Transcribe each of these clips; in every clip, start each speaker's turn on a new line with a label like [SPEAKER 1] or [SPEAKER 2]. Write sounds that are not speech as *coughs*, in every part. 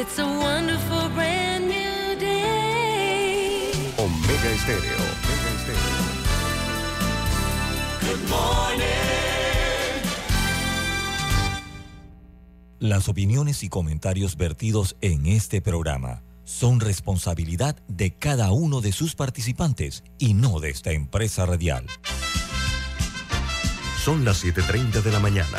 [SPEAKER 1] It's a wonderful brand new day.
[SPEAKER 2] Omega Estéreo. Omega Estéreo.
[SPEAKER 1] Good morning.
[SPEAKER 3] Las opiniones y comentarios vertidos en este programa son responsabilidad de cada uno de sus participantes y no de esta empresa radial.
[SPEAKER 2] Son las 7.30 de la mañana,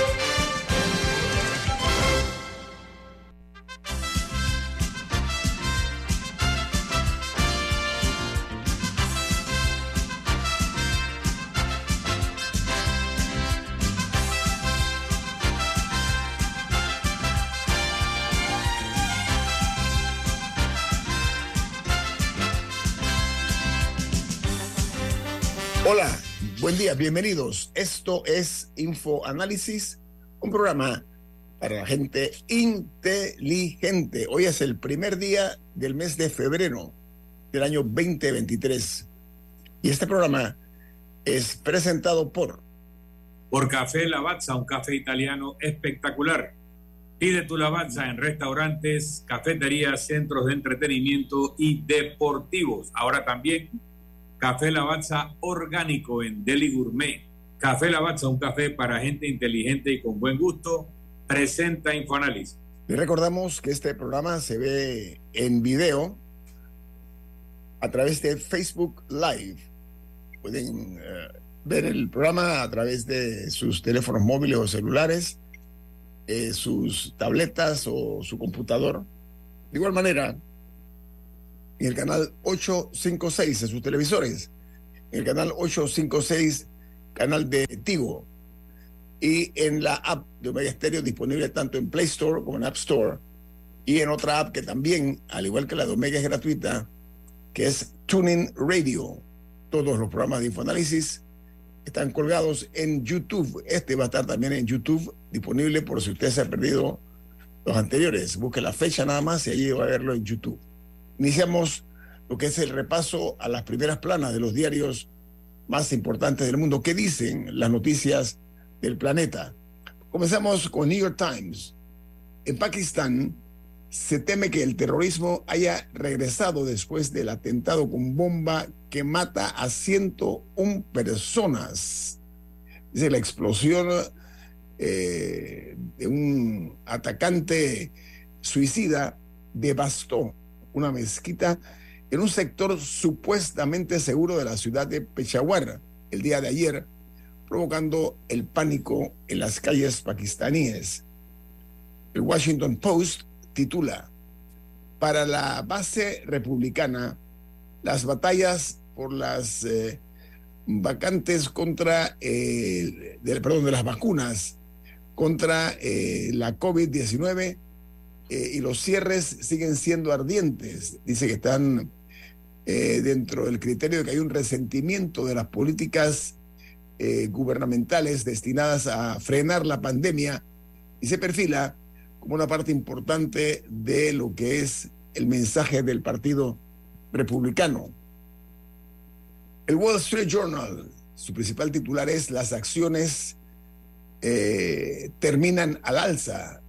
[SPEAKER 4] Bienvenidos. Esto es Info Análisis, un programa para la gente inteligente. Hoy es el primer día del mes de febrero del año 2023. Y este programa es presentado por...
[SPEAKER 5] Por Café Lavazza, un café italiano espectacular. Pide tu Lavazza en restaurantes, cafeterías, centros de entretenimiento y deportivos. Ahora también Café Lavazza orgánico en Deli Gourmet. Café Lavazza, un café para gente inteligente y con buen gusto, presenta Infoanálisis.
[SPEAKER 4] Les recordamos que este programa se ve en video a través de Facebook Live. Pueden eh, ver el programa a través de sus teléfonos móviles o celulares, eh, sus tabletas o su computador. De igual manera, en el canal 856 en sus televisores, en el canal 856, canal de Tigo, y en la app de Omega Stereo disponible tanto en Play Store como en App Store, y en otra app que también, al igual que la de Omega, es gratuita, que es Tuning Radio. Todos los programas de Infoanálisis están colgados en YouTube. Este va a estar también en YouTube, disponible por si usted se ha perdido los anteriores. Busque la fecha nada más y allí va a verlo en YouTube. Iniciamos lo que es el repaso a las primeras planas de los diarios más importantes del mundo. ¿Qué dicen las noticias del planeta? Comenzamos con New York Times. En Pakistán se teme que el terrorismo haya regresado después del atentado con bomba que mata a 101 personas. Dice la explosión eh, de un atacante suicida devastó una mezquita en un sector supuestamente seguro de la ciudad de Peshawar el día de ayer, provocando el pánico en las calles pakistaníes. El Washington Post titula, para la base republicana, las batallas por las eh, vacantes contra, eh, perdón, de las vacunas contra eh, la COVID-19 eh, y los cierres siguen siendo ardientes. Dice que están eh, dentro del criterio de que hay un resentimiento de las políticas eh, gubernamentales destinadas a frenar la pandemia y se perfila como una parte importante de lo que es el mensaje del Partido Republicano. El Wall Street Journal, su principal titular es Las acciones terminan al alza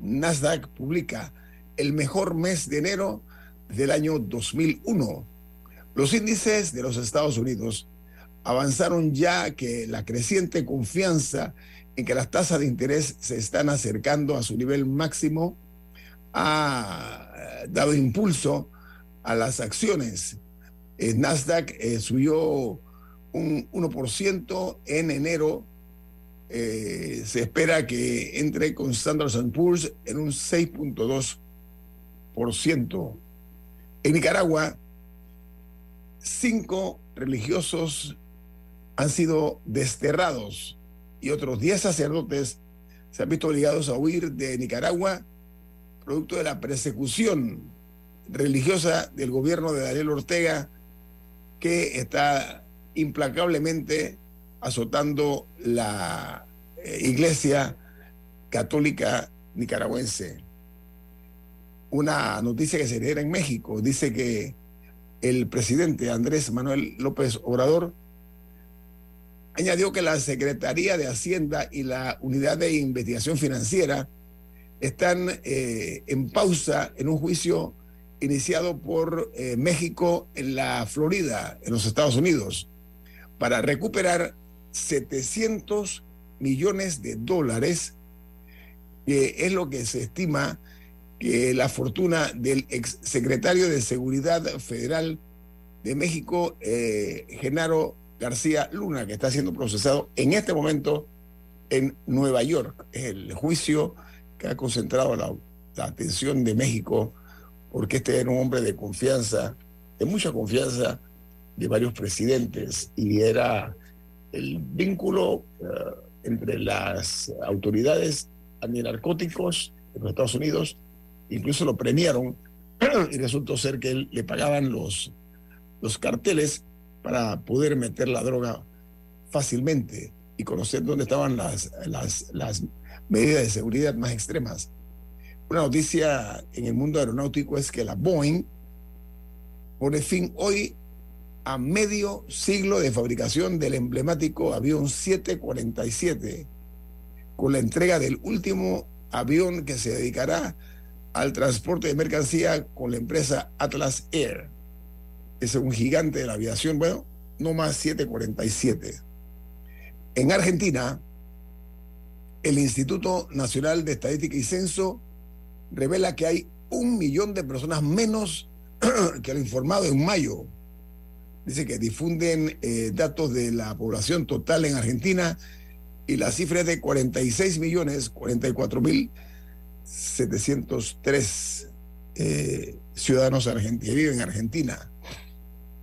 [SPEAKER 4] Nasdaq publica el mejor mes de enero del año 2001. Los índices de los Estados Unidos avanzaron ya que la creciente confianza en que las tasas de interés se están acercando a su nivel máximo ha eh, dado impulso a las acciones. Eh, Nasdaq eh, subió un 1% en enero eh, se espera que entre con Standard Poor's en un 6.2%. En Nicaragua, cinco religiosos han sido desterrados y otros 10 sacerdotes se han visto obligados a huir de Nicaragua producto de la persecución religiosa del gobierno de Daniel Ortega que está implacablemente azotando la eh, iglesia católica nicaragüense. Una noticia que se genera en México dice que el presidente Andrés Manuel López Obrador añadió que la Secretaría de Hacienda y la Unidad de Investigación Financiera están eh, en pausa en un juicio iniciado por eh, México en la Florida, en los Estados Unidos, para recuperar 700 millones de dólares, que es lo que se estima que la fortuna del ex secretario de Seguridad Federal de México, eh, Genaro García Luna, que está siendo procesado en este momento en Nueva York. Es el juicio que ha concentrado la, la atención de México, porque este era un hombre de confianza, de mucha confianza de varios presidentes, y era el vínculo uh, entre las autoridades antinarcóticos de los Estados Unidos, incluso lo premiaron *clears throat* y resultó ser que le pagaban los, los carteles para poder meter la droga fácilmente y conocer dónde estaban las, las, las medidas de seguridad más extremas. Una noticia en el mundo aeronáutico es que la Boeing pone fin hoy a medio siglo de fabricación del emblemático avión 747, con la entrega del último avión que se dedicará al transporte de mercancía con la empresa Atlas Air. Es un gigante de la aviación, bueno, no más 747. En Argentina, el Instituto Nacional de Estadística y Censo revela que hay un millón de personas menos *clears throat* que lo informado en mayo dice que difunden eh, datos de la población total en Argentina y la cifra es de 46 millones 44 mil 703 eh, ciudadanos argentinos viven en Argentina.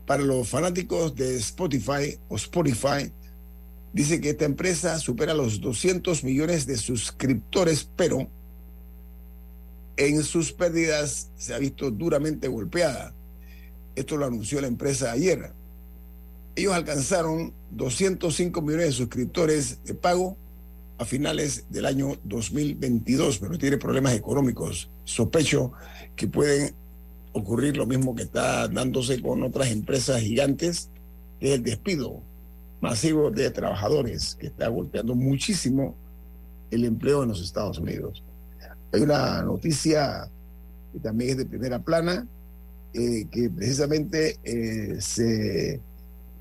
[SPEAKER 4] Para los fanáticos de Spotify o Spotify, dice que esta empresa supera los 200 millones de suscriptores, pero en sus pérdidas se ha visto duramente golpeada. Esto lo anunció la empresa ayer. Ellos alcanzaron 205 millones de suscriptores de pago a finales del año 2022, pero tiene problemas económicos. Sospecho que pueden ocurrir lo mismo que está dándose con otras empresas gigantes, que es el despido masivo de trabajadores, que está golpeando muchísimo el empleo en los Estados Unidos. Hay una noticia que también es de primera plana, eh, que precisamente eh, se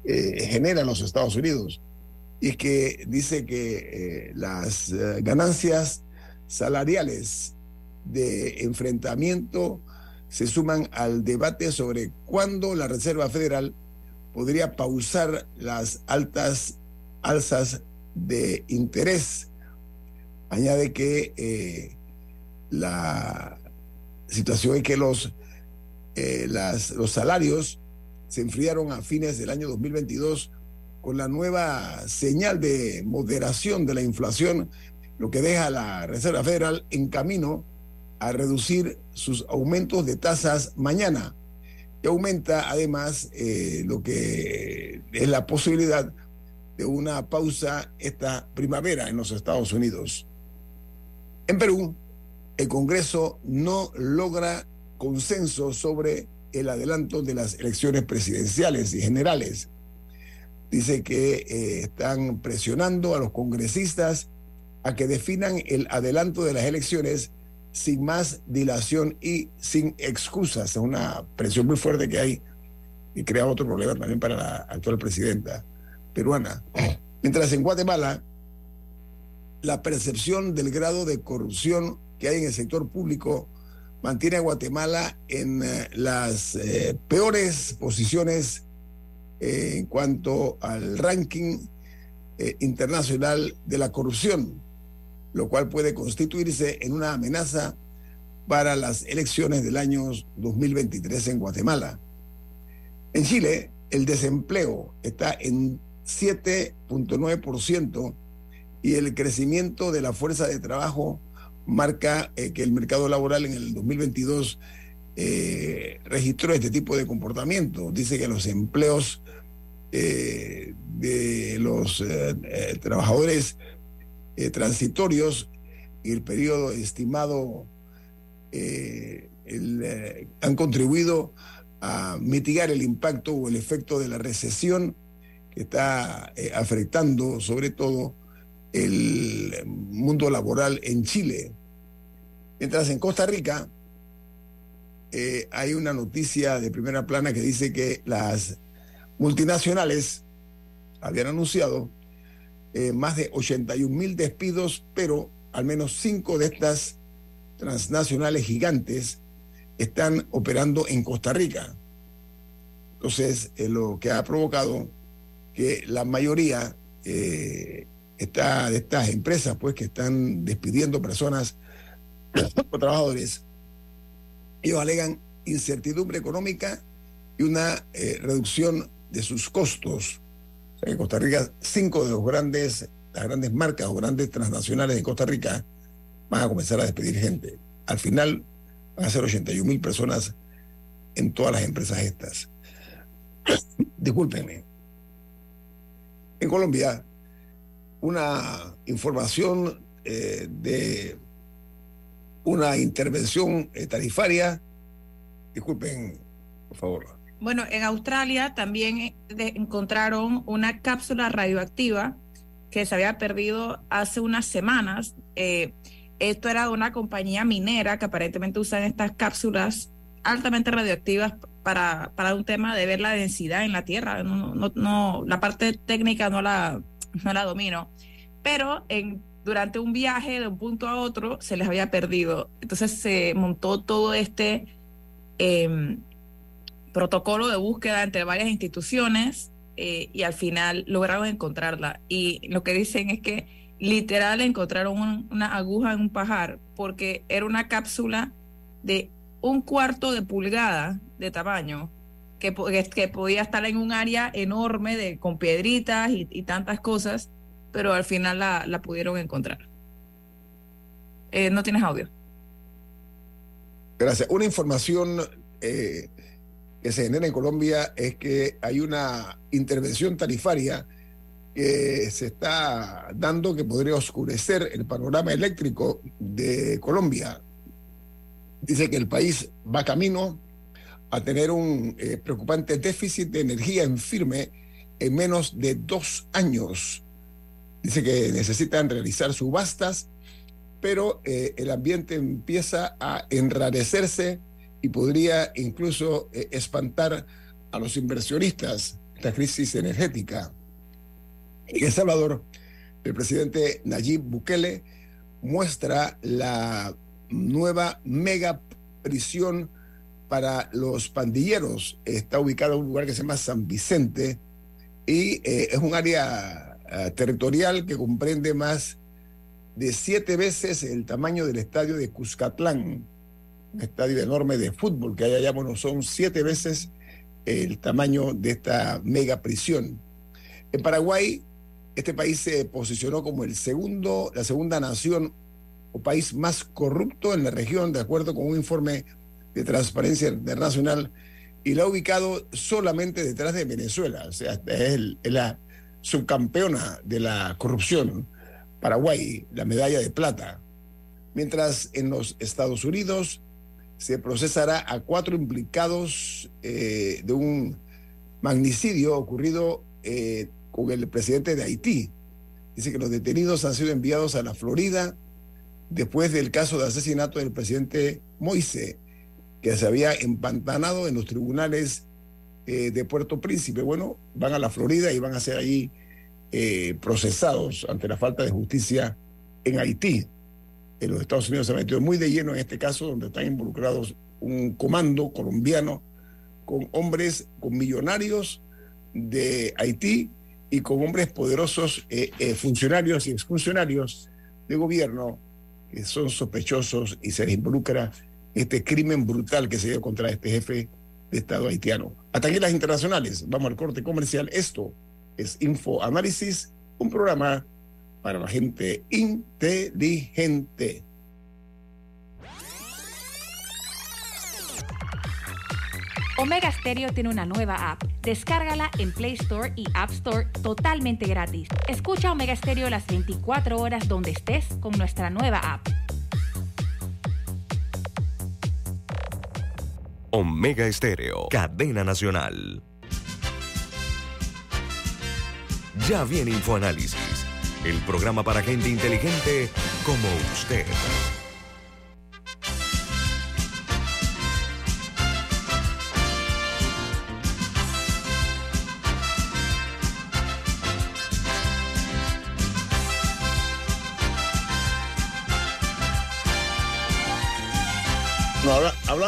[SPEAKER 4] eh, genera en los Estados Unidos y que dice que las ganancias salariales de enfrentamiento se suman al debate sobre cuándo la Reserva Federal podría pausar las altas alzas de interés. Añade que la situación es que los, eh, las, los salarios se enfriaron a fines del año 2022 con la nueva señal de moderación de la inflación, lo que deja a la Reserva Federal en camino a reducir sus aumentos de tasas mañana. Y aumenta además eh, lo que es la posibilidad de una pausa esta primavera en los Estados Unidos. En Perú, el Congreso no logra consenso sobre el adelanto de las elecciones presidenciales y generales. Dice que eh, están presionando a los congresistas a que definan el adelanto de las elecciones sin más dilación y sin excusas. Es una presión muy fuerte que hay y crea otro problema también para la actual presidenta peruana. Mientras en Guatemala, la percepción del grado de corrupción que hay en el sector público mantiene a Guatemala en eh, las eh, peores posiciones eh, en cuanto al ranking internacional de la corrupción, lo cual puede constituirse en una amenaza para las elecciones del año 2023 en Guatemala. En Chile, el desempleo está en 7.9% y el crecimiento de la fuerza de trabajo marca eh, que el mercado laboral en el 2022 eh, registró este tipo de comportamiento. Dice que los empleos eh, de los trabajadores transitorios y el periodo estimado han contribuido a mitigar el impacto o el efecto de la recesión que está afectando sobre todo el mundo laboral en Chile. Mientras en Costa Rica eh, hay una noticia de primera plana que dice que las multinacionales habían anunciado eh, más de 81 mil despidos, pero al menos cinco de estas transnacionales gigantes están operando en Costa Rica. Entonces, eh, lo que ha provocado que la mayoría está de estas empresas, pues, que están despidiendo personas *coughs* o trabajadores, ellos alegan incertidumbre económica y una eh, reducción de sus costos. En Costa Rica, cinco de los grandes, las grandes marcas o grandes transnacionales de Costa Rica van a comenzar a despedir gente. Al final van a ser 81 mil personas en todas las empresas estas. *coughs* Discúlpenme. En Colombia, una información eh, de una intervención eh, tarifaria. Disculpen, por favor.
[SPEAKER 6] Bueno, en Australia también eh, encontraron una cápsula radioactiva que se había perdido hace unas semanas. Esto era de una compañía minera que aparentemente usan estas cápsulas altamente radioactivas para, para un tema de ver la densidad en la Tierra. No, no, no, la parte técnica no la, no la domino. Pero en, durante un viaje de un punto a otro se les había perdido. Entonces se montó todo este... em, protocolo de búsqueda entre varias instituciones eh, y al final lograron encontrarla. Y lo que dicen es que literal encontraron un- una aguja en un pajar porque era una cápsula de un cuarto de pulgada de tamaño que, que podía estar en un área enorme de, con piedritas y, y tantas cosas, pero al final la, la pudieron encontrar. Eh, no tienes audio.
[SPEAKER 4] Gracias. Una información eh, que se genera en Colombia es que hay una intervención tarifaria que se está dando que podría oscurecer el panorama eléctrico de Colombia. Dice que el país va camino a tener un eh, preocupante déficit de energía en firme en menos de dos años. Dice que necesitan realizar subastas pero eh, el ambiente empieza a enrarecerse y podría incluso eh, espantar a los inversionistas esta crisis energética. En El Salvador, el presidente Nayib Bukele muestra la nueva mega prisión para los pandilleros. Está ubicado en un lugar que se llama San Vicente y eh, es un área eh, territorial que comprende más de siete veces el tamaño del estadio de Cuscatlán, un estadio enorme de fútbol que allá, bueno, son siete veces el tamaño de esta mega prisión. En Paraguay, este país se posicionó como el segundo, la segunda nación o país más corrupto en la región, de acuerdo con un informe de Transparencia Internacional, y lo ha ubicado solamente detrás de Venezuela, o sea, es la subcampeona de la corrupción. Paraguay, la medalla de plata. Mientras en los Estados Unidos se procesará a cuatro implicados eh, de un magnicidio ocurrido eh, con el presidente de Haití. Dice que los detenidos han sido enviados a la Florida después del caso de asesinato del presidente Moise, que se había empantanado en los tribunales eh, de Puerto Príncipe. Bueno, van a la Florida y van a ser allí eh, procesados ante la falta de justicia en Haití. En los Estados Unidos se ha metido muy de lleno en este caso, donde están involucrados un comando colombiano con hombres, con millonarios de Haití y con hombres poderosos, eh, funcionarios y exfuncionarios de gobierno que son sospechosos y se les involucra este crimen brutal que se dio contra este jefe de Estado haitiano. Hasta aquí las internacionales. Vamos al corte comercial. Esto es Info Análisis, un programa para la gente inteligente.
[SPEAKER 7] Omega Stereo tiene una nueva app. Descárgala en Play Store y App Store totalmente gratis. Escucha Omega Stereo las 24 horas donde estés con nuestra nueva app.
[SPEAKER 2] Omega Estéreo, cadena nacional. Ya viene InfoAnálisis, el programa para gente inteligente como usted.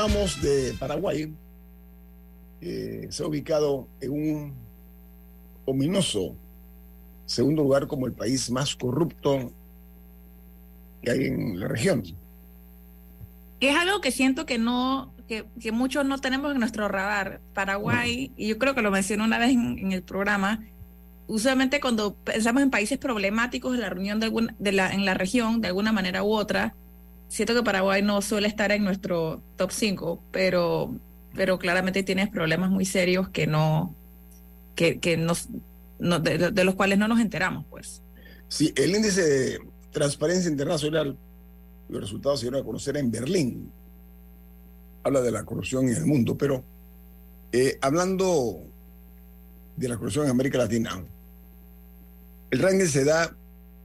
[SPEAKER 4] Hablábamos de Paraguay, que se ha ubicado en un ominoso segundo lugar como el país más corrupto que hay en la región.
[SPEAKER 6] Es algo que siento que no, que, que muchos no tenemos en nuestro radar. Paraguay, y yo creo que lo mencioné una vez en, en el programa, usualmente cuando pensamos en países problemáticos en la reunión de alguna, de la, en la región, de alguna manera u otra, siento que Paraguay no suele estar en nuestro top 5, pero, pero claramente tienes problemas muy serios que no, que, que nos, no- de, de los cuales no nos enteramos, pues.
[SPEAKER 4] Sí, el índice de transparencia internacional, los resultados se dieron a conocer en Berlín. Habla de la corrupción en el mundo, pero eh, hablando de la corrupción en América Latina, el ranking se da,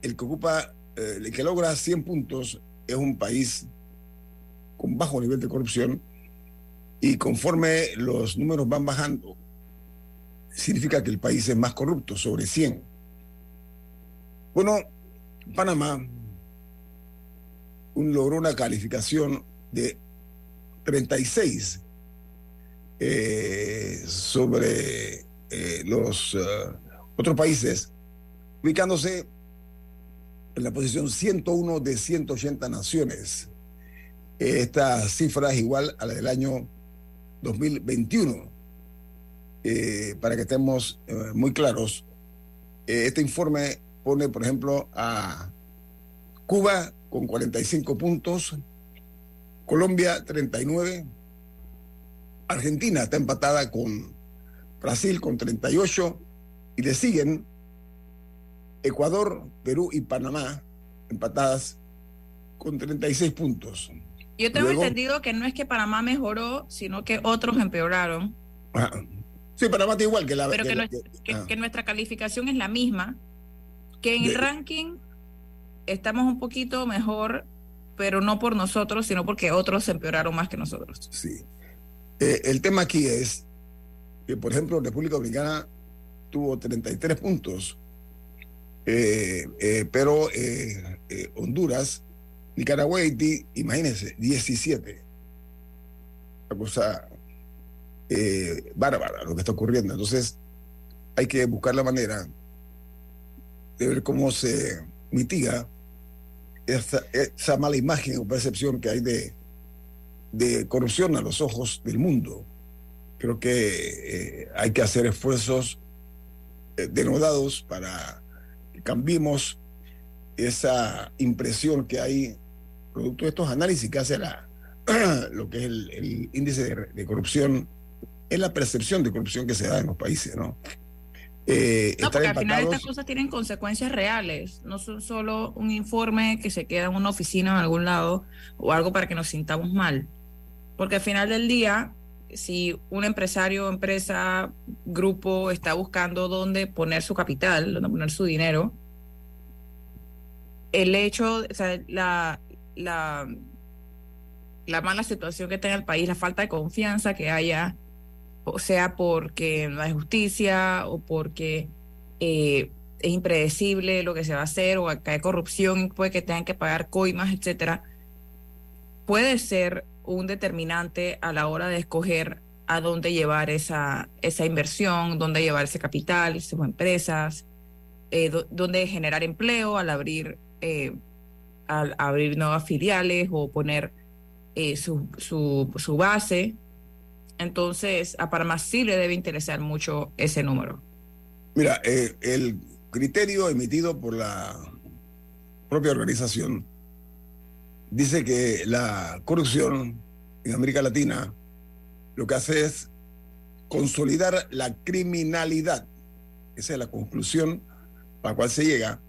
[SPEAKER 4] el que ocupa, eh, el que logra 100 puntos es un país con bajo nivel de corrupción y conforme los números van bajando, significa que el país es más corrupto, sobre 100. Bueno, Panamá un- logró una calificación de 36 eh, sobre eh, los eh, otros países, ubicándose en la posición 101 de 180 naciones. Esta cifra es igual a la del año 2021. Eh, para que estemos eh, muy claros, eh, este informe pone, por ejemplo, a Cuba con 45 puntos, Colombia 39, Argentina está empatada con Brasil con 38 y le siguen Ecuador, Perú y Panamá empatadas con 36 puntos.
[SPEAKER 6] Yo tengo
[SPEAKER 4] Luego-
[SPEAKER 6] entendido que no es que Panamá mejoró, sino que otros empeoraron.
[SPEAKER 4] Ah, Sí, Panamá está igual que la...
[SPEAKER 6] pero que,
[SPEAKER 4] la-
[SPEAKER 6] nues- que-
[SPEAKER 4] ah.
[SPEAKER 6] que nuestra calificación es la misma, que en el
[SPEAKER 4] De-
[SPEAKER 6] ranking estamos un poquito mejor, pero no por nosotros, sino porque otros empeoraron más que nosotros.
[SPEAKER 4] Sí. Eh, el tema aquí es que, por ejemplo, República Dominicana tuvo 33 puntos, eh, eh, pero eh, Honduras, Nicaragua y Haití, imagínense, 17. Una cosa bárbara lo que está ocurriendo. Entonces, hay que buscar la manera de ver cómo se mitiga esa, mala imagen o percepción que hay de, corrupción a los ojos del mundo. Creo que hay que hacer esfuerzos denodados para cambiemos esa impresión que hay producto de estos análisis que hace la, *clears throat* lo que es el, el índice de, de corrupción, es la percepción de corrupción que se da en los países, ¿no? Eh,
[SPEAKER 6] No, porque al final estas cosas tienen consecuencias reales, no son solo un informe que se queda en una oficina en algún lado o algo para que nos sintamos mal. Porque al final del día, si un empresario, empresa, grupo está buscando dónde poner su capital, dónde poner su dinero, el hecho, o sea, la, la, la mala situación que tenga el país, la falta de confianza que haya, o sea porque no hay justicia o porque eh, es impredecible lo que se va a hacer o acá hay corrupción, puede que tengan que pagar coimas, etcétera, puede ser un determinante a la hora de escoger a dónde llevar esa, esa inversión, dónde llevar ese capital, esas empresas, eh, dó- dónde generar empleo al abrir, eh, al abrir nuevas filiales o poner eh, su, su, su base. Entonces, a Panamá sí le debe interesar mucho ese número.
[SPEAKER 4] Mira, el criterio emitido por la propia organización dice que la corrupción en América Latina lo que hace es consolidar la criminalidad. Esa es la conclusión a la cual se llega,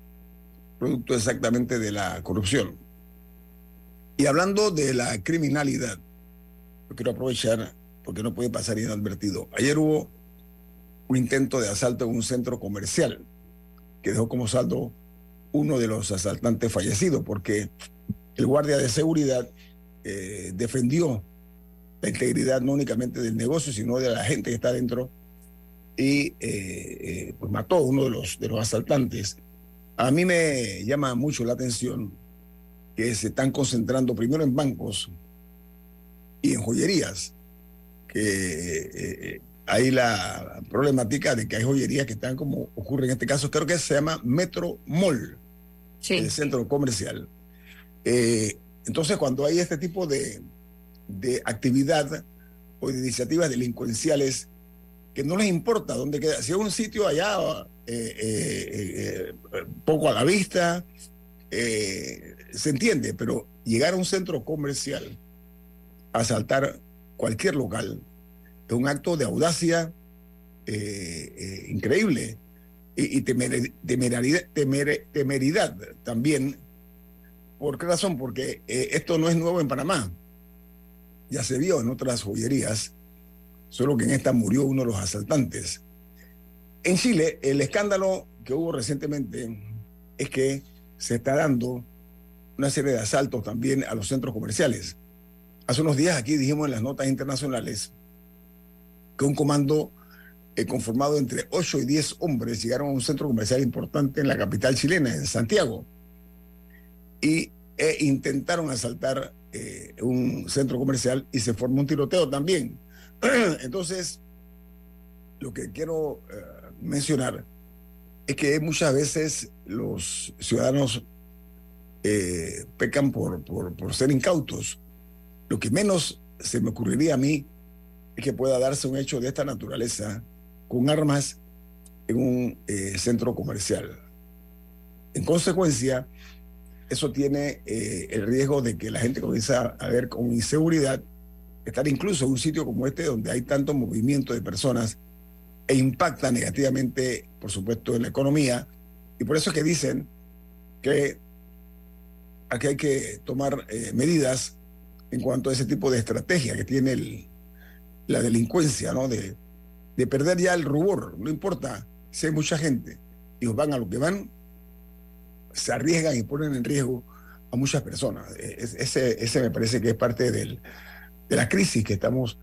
[SPEAKER 4] producto exactamente de la corrupción. Y hablando de la criminalidad, quiero aprovechar porque no puede pasar inadvertido. Ayer hubo un intento de asalto en un centro comercial que dejó como saldo uno de los asaltantes fallecidos, porque el guardia de seguridad eh, defendió la integridad no únicamente del negocio, sino de la gente que está dentro y eh, eh, pues mató a uno de los, de los asaltantes. A mí me llama mucho la atención que se están concentrando primero en bancos y en joyerías, que hay la problemática de que hay joyerías que están como ocurre en este caso, creo que se llama Metro Mall, el centro comercial. Entonces, cuando hay este tipo de, de actividad o de iniciativas delincuenciales que no les importa dónde queda. Si es un sitio allá eh, eh, eh, poco a la vista, se entiende, pero llegar a un centro comercial, asaltar cualquier local, es un acto de audacia increíble y, temeridad, temeridad también. ¿Por qué razón? Porque esto no es nuevo en Panamá ya se vio en otras joyerías, solo que en esta murió uno de los asaltantes. En Chile, el escándalo que hubo recientemente es que se está dando una serie de asaltos también a los centros comerciales. Hace unos días aquí dijimos en las notas internacionales que un comando eh, conformado entre 8 y 10 hombres llegaron a un centro comercial importante en la capital chilena, en Santiago, y e intentaron asaltar eh, un centro comercial y se formó un tiroteo también. *clears throat* Entonces, lo que quiero eh, mencionar es que muchas veces los ciudadanos eh, pecan por, por, por, ser incautos. Lo que menos se me ocurriría a mí es que pueda darse un hecho de esta naturaleza con armas en un centro comercial. En consecuencia, eso tiene eh, el riesgo de que la gente comienza a ver con inseguridad, estar incluso en un sitio como este donde hay tanto movimiento de personas e impacta negativamente, por supuesto, en la economía. Y por eso es que dicen que aquí hay que tomar eh, medidas en cuanto a ese tipo de estrategia que tiene la delincuencia, ¿no? De, de perder ya el rubor, no importa si hay mucha gente, ellos van a lo que van se arriesgan y ponen en riesgo a muchas personas. E, ese, ese me parece que es parte del, de la crisis que estamos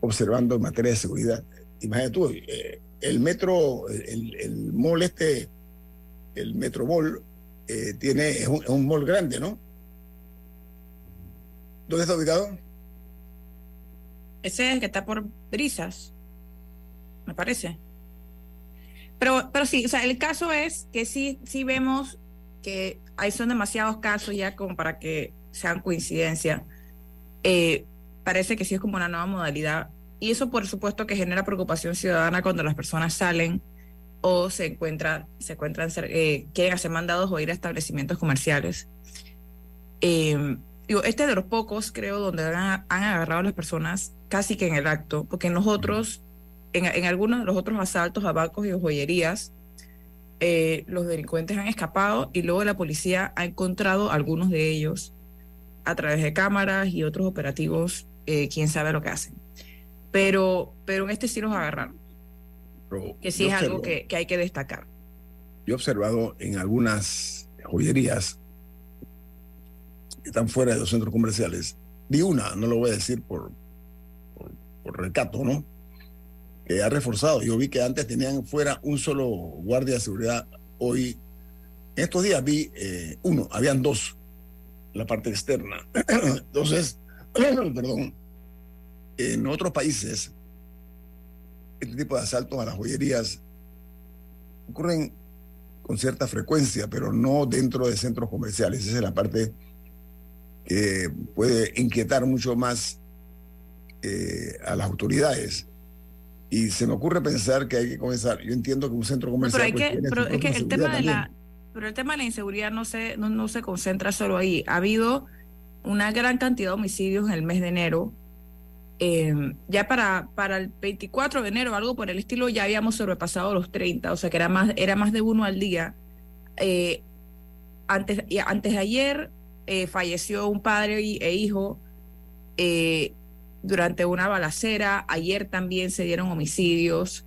[SPEAKER 4] observando en materia de seguridad. Imagínate tú, eh, el metro, el, el mall este, el metro mall, eh, tiene, es un, es un mall grande, ¿no? ¿Dónde está ubicado?
[SPEAKER 6] Ese es el que está por brisas, me parece. Pero, pero sí, o sea, el caso es que sí, sí vemos que ahí son demasiados casos ya como para que sean coincidencia. Eh, parece que sí es como una nueva modalidad. Y eso, por supuesto, que genera preocupación ciudadana cuando las personas salen o se encuentran, se encuentran eh, quieren hacer mandados o ir a establecimientos comerciales. Eh, digo, este es de los pocos, creo, donde han, agarrado a las personas casi que en el acto, porque en los otros, en, en algunos de los otros asaltos a bancos y joyerías, eh, los delincuentes han escapado y luego la policía ha encontrado algunos de ellos a través de cámaras y otros operativos, eh, quién sabe lo que hacen. Pero, pero en este sí los agarraron. que sí es algo que, que hay que destacar.
[SPEAKER 4] Yo he observado en algunas joyerías que están fuera de los centros comerciales. Vi una, no lo voy a decir por, por, por recato, ¿no? Que ha reforzado. Yo vi que antes tenían fuera un solo guardia de seguridad. Hoy, en estos días vi eh, uno, habían dos, la parte externa. *clears throat* Entonces, *clears throat* perdón, en otros países, este tipo de asaltos a las joyerías ocurren con cierta frecuencia, pero no dentro de centros comerciales. Esa es la parte que puede inquietar mucho más eh, a las autoridades y se me ocurre pensar que hay que comenzar. Yo entiendo que un centro comercial.
[SPEAKER 6] pero, pues, pero es que el tema de la, pero el tema de la inseguridad no se, no, no, se concentra solo ahí. Ha habido una gran cantidad de homicidios en el mes de enero eh, ya para, para el 24 de enero, algo por el estilo, ya habíamos sobrepasado los 30, o sea que era más, era más de uno al día. Eh, antes, antes de ayer eh, falleció un padre y- e hijo eh, durante una balacera, ayer también se dieron homicidios.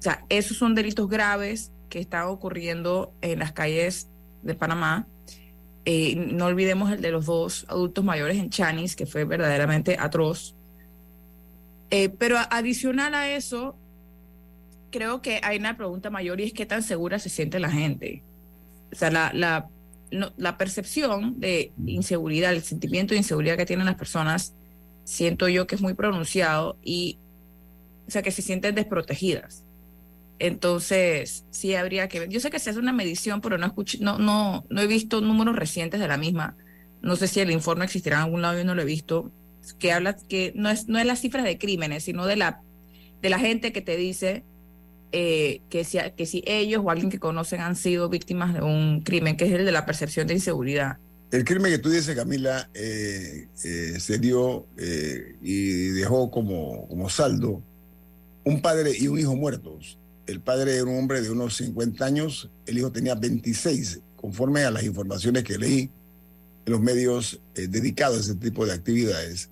[SPEAKER 6] O sea, esos son delitos graves que están ocurriendo en las calles de Panamá. Eh, no olvidemos el de los dos adultos mayores en Chanis, que fue verdaderamente atroz. Eh, pero adicional a eso, creo que hay una pregunta mayor y es qué tan segura se siente la gente. O sea, la, la percepción de inseguridad, el sentimiento de inseguridad que tienen las personas, siento yo que es muy pronunciado y, o sea, que se sienten desprotegidas. Entonces, sí habría que ver. Yo sé que se hace una medición, pero no, escuché, no, no, no he visto números recientes de la misma. No sé si el informe existirá en algún lado, yo no lo he visto. Que habla que no es, no es las cifras de crímenes, sino de la, de la gente que te dice eh, que, si, que si ellos o alguien que conocen han sido víctimas de un crimen, que es el de la percepción de inseguridad.
[SPEAKER 4] El crimen que tú dices, Camila, eh, eh, se dio eh, y dejó como, como saldo un padre y un hijo muertos. El padre era un hombre de unos 50 años, el hijo tenía 26, conforme a las informaciones que leí en los medios dedicados a ese tipo de actividades.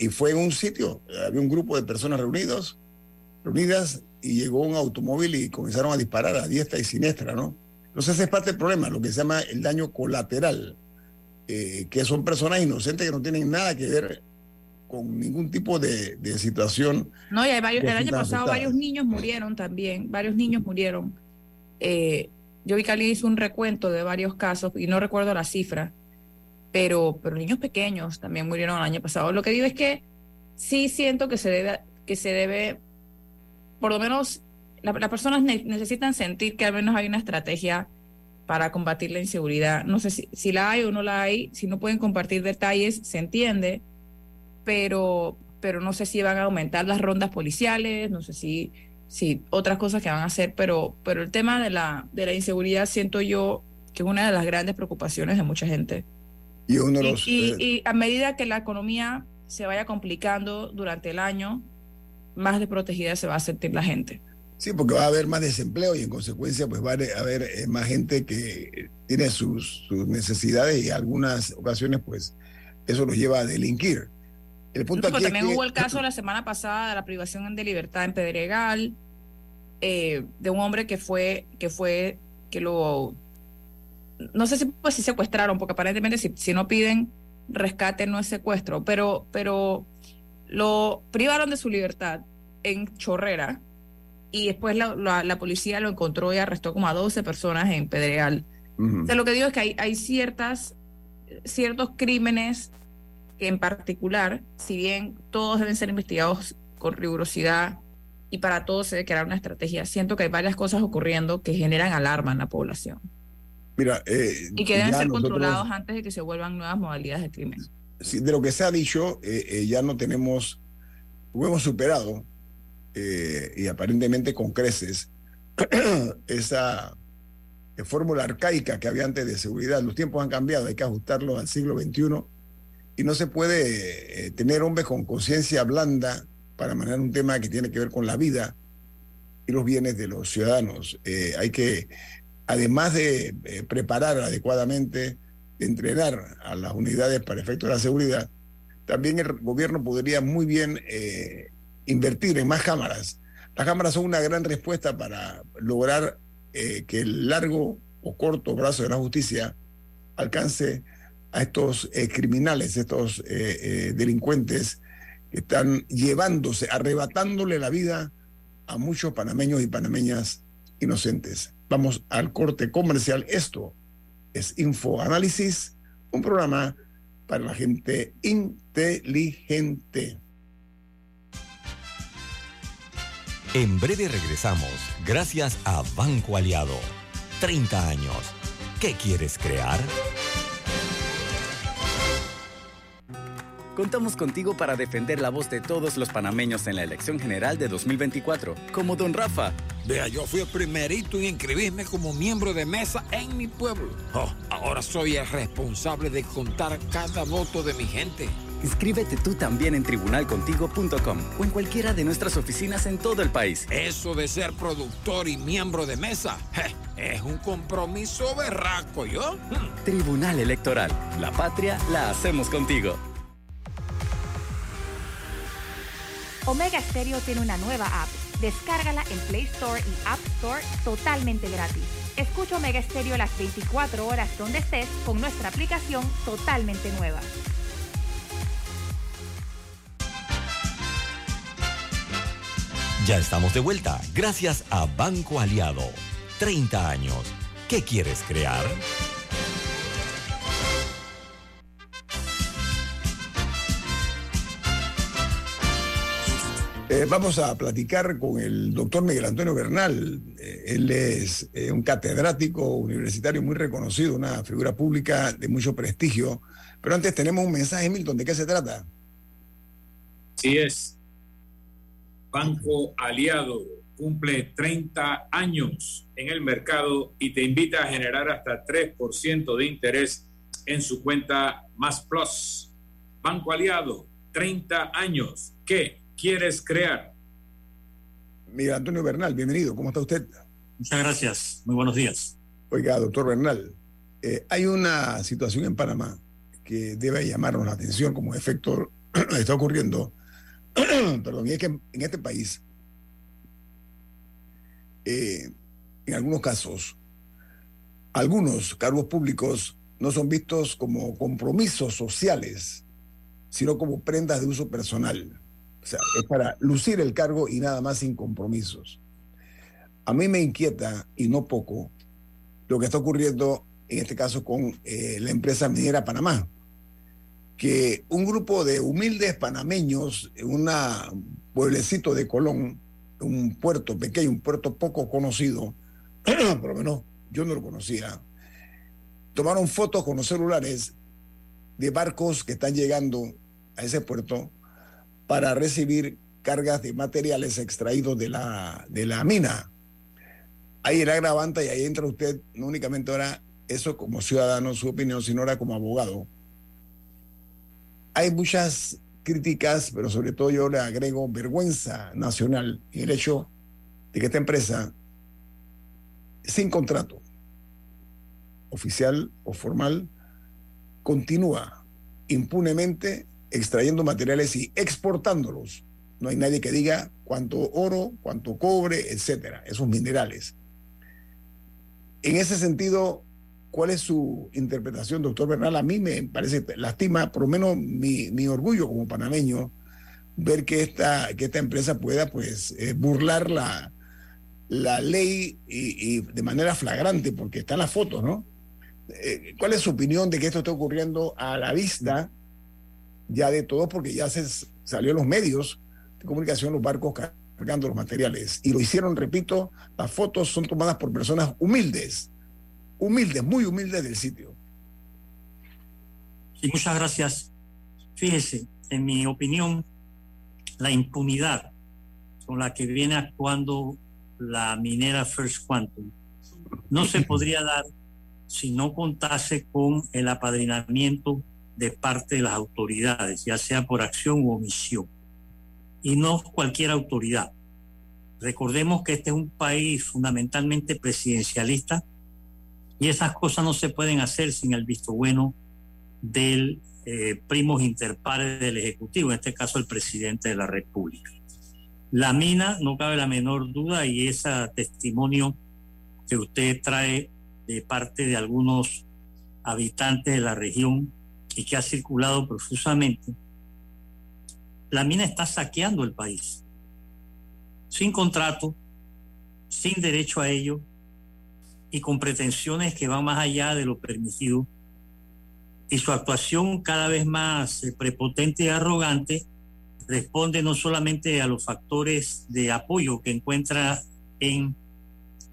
[SPEAKER 4] Y fue en un sitio, había un grupo de personas reunidos, reunidas y llegó un automóvil y comenzaron a disparar a diestra y siniestra, ¿no? Entonces ese es parte del problema, lo que se llama el daño colateral, eh, que son personas inocentes que no tienen nada que ver con ningún tipo de, de situación.
[SPEAKER 6] No, y hay varios, el año pasado varios niños murieron también, varios niños murieron. Eh, yo vi que alguien hizo un recuento de varios casos y no recuerdo la cifra, pero, pero niños pequeños también murieron el año pasado. Lo que digo es que sí siento que se debe, que se debe, por lo menos la- las personas ne- necesitan sentir que al menos hay una estrategia para combatir la inseguridad. No sé si, si la hay o no la hay, si no pueden compartir detalles, se entiende, pero, pero no sé si van a aumentar las rondas policiales, no sé si, si otras cosas que van a hacer, pero, pero el tema de la, de la inseguridad siento yo que es una de las grandes preocupaciones de mucha gente.
[SPEAKER 4] Y uno de
[SPEAKER 6] Y,
[SPEAKER 4] los...
[SPEAKER 6] y-
[SPEAKER 4] eh,
[SPEAKER 6] y a medida que la economía se vaya complicando durante el año, más desprotegida se va a sentir la gente.
[SPEAKER 4] Sí, porque va a haber más desempleo y en consecuencia pues va a haber eh, más gente que tiene sus, sus necesidades y en algunas ocasiones pues eso los lleva a delinquir. El punto
[SPEAKER 6] Pero
[SPEAKER 4] aquí es
[SPEAKER 6] también
[SPEAKER 4] que-
[SPEAKER 6] hubo el caso la semana pasada de la privación de libertad en Pedregal, eh, de un hombre que fue, que fue, que lo, no sé si pues si secuestraron, porque aparentemente si, si no piden rescate no es secuestro, pero, pero lo privaron de su libertad en Chorrera y después la, la- la policía lo encontró y arrestó como a 12 personas en Pedregal.
[SPEAKER 4] Ujú.
[SPEAKER 6] O sea, lo que digo es que hay, hay ciertas, ciertos crímenes que en particular, si bien todos deben ser investigados con rigurosidad y para todos se debe crear una estrategia, siento que hay varias cosas ocurriendo que generan alarma en la población
[SPEAKER 4] Mira, eh,
[SPEAKER 6] y que deben ser
[SPEAKER 4] nosotros-
[SPEAKER 6] controlados antes de que se vuelvan nuevas modalidades de crimen.
[SPEAKER 4] de lo que se ha dicho, eh, eh, ya no tenemos, lo hemos superado eh, y aparentemente con creces *clears throat* esa eh, fórmula arcaica que había antes de seguridad. Los tiempos han cambiado, hay que ajustarlos al siglo XXI y no se puede eh, tener hombres con conciencia blanda para manejar un tema que tiene que ver con la vida y los bienes de los ciudadanos. Hay que, además de preparar adecuadamente, de entrenar a las unidades para efectos de la seguridad, también el gobierno podría muy bien invertir en más cámaras. Las cámaras son una gran respuesta para lograr eh, que el largo o corto brazo de la justicia alcance a estos eh, criminales, estos eh, delincuentes que están llevándose, arrebatándole la vida a muchos panameños y panameñas inocentes. Vamos al corte comercial. Esto es Infoanálisis, un programa para la gente inteligente.
[SPEAKER 3] En breve regresamos, gracias a Banco Aliado. 30 años. ¿Qué quieres crear?
[SPEAKER 8] Contamos contigo para defender la voz de todos los panameños en la elección general de 2024, como Don Rafa,
[SPEAKER 9] Vea, yo fui el primerito en inscribirme como miembro de mesa en mi pueblo. Oh, ahora soy el responsable de contar cada voto de mi gente.
[SPEAKER 8] Inscríbete tú también en tribunalcontigo.com o en cualquiera de nuestras oficinas en todo el país.
[SPEAKER 9] Eso de ser productor y miembro de mesa je, es un compromiso berraco, ¿yo?
[SPEAKER 8] Tribunal Electoral. La patria la hacemos contigo.
[SPEAKER 7] Omega Stereo tiene una nueva app. Descárgala en Play Store y App Store totalmente gratis. Escucha Omega Stereo las 24 horas donde estés con nuestra aplicación totalmente nueva.
[SPEAKER 3] Ya estamos de vuelta, gracias a Banco Aliado. 30 años. ¿Qué quieres crear?
[SPEAKER 4] Eh, vamos a platicar con el doctor Miguel Antonio Bernal. Eh, él es eh, un catedrático universitario muy reconocido, una figura pública de mucho prestigio. Pero antes tenemos un mensaje, Milton, ¿de qué se trata?
[SPEAKER 5] Así es. Banco Aliado cumple 30 años en el mercado y te invita a generar hasta 3% de interés en su cuenta Más Plus. Banco Aliado, 30 años. ¿Qué quieres crear?
[SPEAKER 4] Miguel Antonio Bernal, bienvenido. ¿Cómo está usted?
[SPEAKER 10] Muchas gracias. Muy buenos días.
[SPEAKER 4] Oiga, doctor Bernal, eh, hay una situación en Panamá que debe llamarnos la atención como efecto *clears throat* está ocurriendo. *clears throat* Perdón, y es que en este país, eh, en algunos casos, algunos cargos públicos no son vistos como compromisos sociales, sino como prendas de uso personal. O sea, es para lucir el cargo y nada más sin compromisos. A mí me inquieta, y no poco, lo que está ocurriendo en este caso con eh, la empresa minera Panamá, que un grupo de humildes panameños en un pueblecito de Colón, un puerto pequeño, un puerto poco conocido, *clears throat* por lo menos yo no lo conocía, tomaron fotos con los celulares de barcos que están llegando a ese puerto para recibir cargas de materiales extraídos de la, de la mina. Ahí era grabante y ahí entra usted, no únicamente ahora eso como ciudadano, su opinión, sino ahora como abogado. Hay muchas críticas, pero sobre todo yo le agrego vergüenza nacional en el hecho de que esta empresa, sin contrato oficial o formal, continúa impunemente extrayendo materiales y exportándolos. No hay nadie que diga cuánto oro, cuánto cobre, etcétera, esos minerales. En ese sentido, ¿cuál es su interpretación, doctor Bernal? A mí me parece, lastima, por lo menos mi, mi orgullo como panameño, ver que esta, que esta empresa pueda pues eh, burlar la, la ley y, y, de manera flagrante, porque están las fotos, ¿no? Eh, ¿Cuál es su opinión de que esto está ocurriendo a la vista ya de todo? Porque ya se salió en los medios de comunicación los barcos cargando los materiales. Y lo hicieron, repito, las fotos son tomadas por personas humildes, humildes, muy humildes del sitio.
[SPEAKER 10] Sí, muchas gracias. Fíjese, en mi opinión, la impunidad con la que viene actuando la minera First Quantum no se *laughs* podría dar si no contase con el apadrinamiento de parte de las autoridades, ya sea por acción u omisión, y no cualquier autoridad. Recordemos que este es un país fundamentalmente presidencialista y esas cosas no se pueden hacer sin el visto bueno del eh, primos interpares del Ejecutivo, en este caso el presidente de la República. La mina, no cabe la menor duda, y ese testimonio que usted trae de parte de algunos habitantes de la región y que ha circulado profusamente, la mina está saqueando el país, sin contrato, sin derecho a ello y con pretensiones que van más allá de lo permitido. Y su actuación cada vez más eh, prepotente y arrogante responde no solamente a los factores de apoyo que encuentra en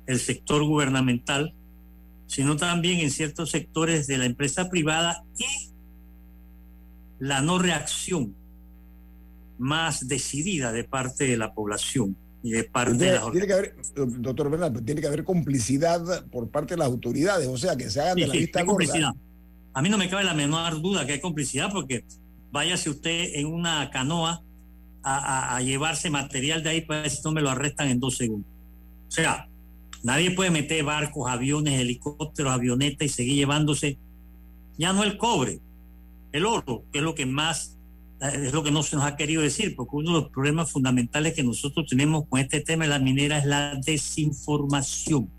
[SPEAKER 10] el sector gubernamental, sino también en ciertos sectores de la empresa privada y la no reacción más decidida de parte de la población y de parte
[SPEAKER 4] tiene,
[SPEAKER 10] de las
[SPEAKER 4] tiene que haber, doctor Bernal, tiene que haber complicidad por parte de las autoridades, o sea, que se hagan
[SPEAKER 10] Sí,
[SPEAKER 4] de la
[SPEAKER 10] sí,
[SPEAKER 4] vista gorda.
[SPEAKER 10] A mí no me cabe la menor duda que hay complicidad porque váyase usted en una canoa a, a- a llevarse material de ahí para ver si no me lo arrestan en dos segundos. O sea, nadie puede meter barcos, aviones, helicópteros, avionetas y seguir llevándose ya no el cobre, el oro, que es lo que más, es lo que no se nos ha querido decir, porque uno de los problemas fundamentales que nosotros tenemos con este tema de la minera es la desinformación,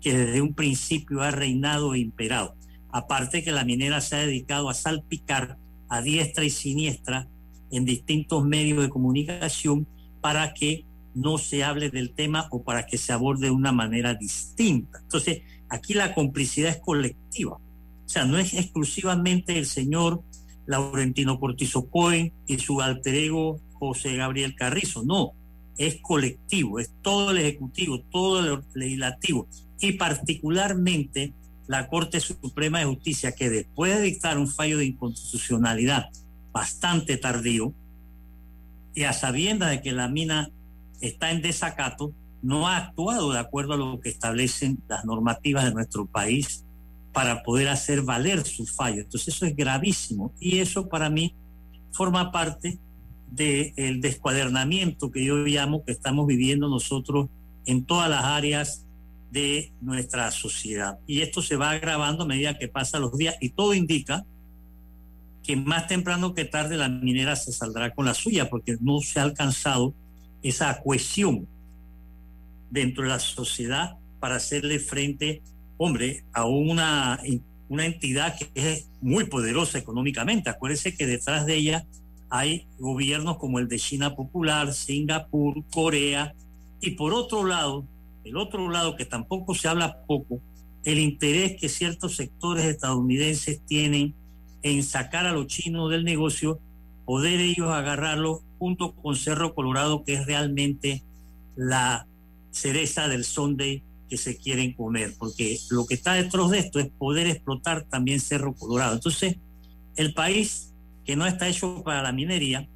[SPEAKER 10] que desde un principio ha reinado e imperado. Aparte que la minera se ha dedicado a salpicar a diestra y siniestra en distintos medios de comunicación para que no se hable del tema o para que se aborde de una manera distinta. Entonces, aquí la complicidad es colectiva. O sea, no es exclusivamente el señor Laurentino Cortizo Cohen y su alter ego José Gabriel Carrizo, no, es colectivo, es todo el Ejecutivo, todo el Legislativo y particularmente la Corte Suprema de Justicia, que después de dictar un fallo de inconstitucionalidad bastante tardío, y a sabiendas de que la mina está en desacato, no ha actuado de acuerdo a lo que establecen las normativas de nuestro país para poder hacer valer su fallo. Entonces eso es gravísimo y eso para mí forma parte del descuadernamiento que yo llamo que estamos viviendo nosotros en todas las áreas de nuestra sociedad. Y esto se va agravando a medida que pasan los días y todo indica que más temprano que tarde la minera se saldrá con la suya porque no se ha alcanzado esa cohesión dentro de la sociedad para hacerle frente, hombre, a una, una entidad que es muy poderosa económicamente. Acuérdense que detrás de ella hay gobiernos como el de China Popular, Singapur, Corea, y por otro lado, el otro lado que tampoco se habla poco, el interés que ciertos sectores estadounidenses tienen en sacar a los chinos del negocio, poder ellos agarrarlo junto con Cerro Colorado, que es realmente la cereza del sonde que se quieren comer, porque lo que está detrás de esto es poder explotar también Cerro Colorado. Entonces, el país que no está hecho para la minería,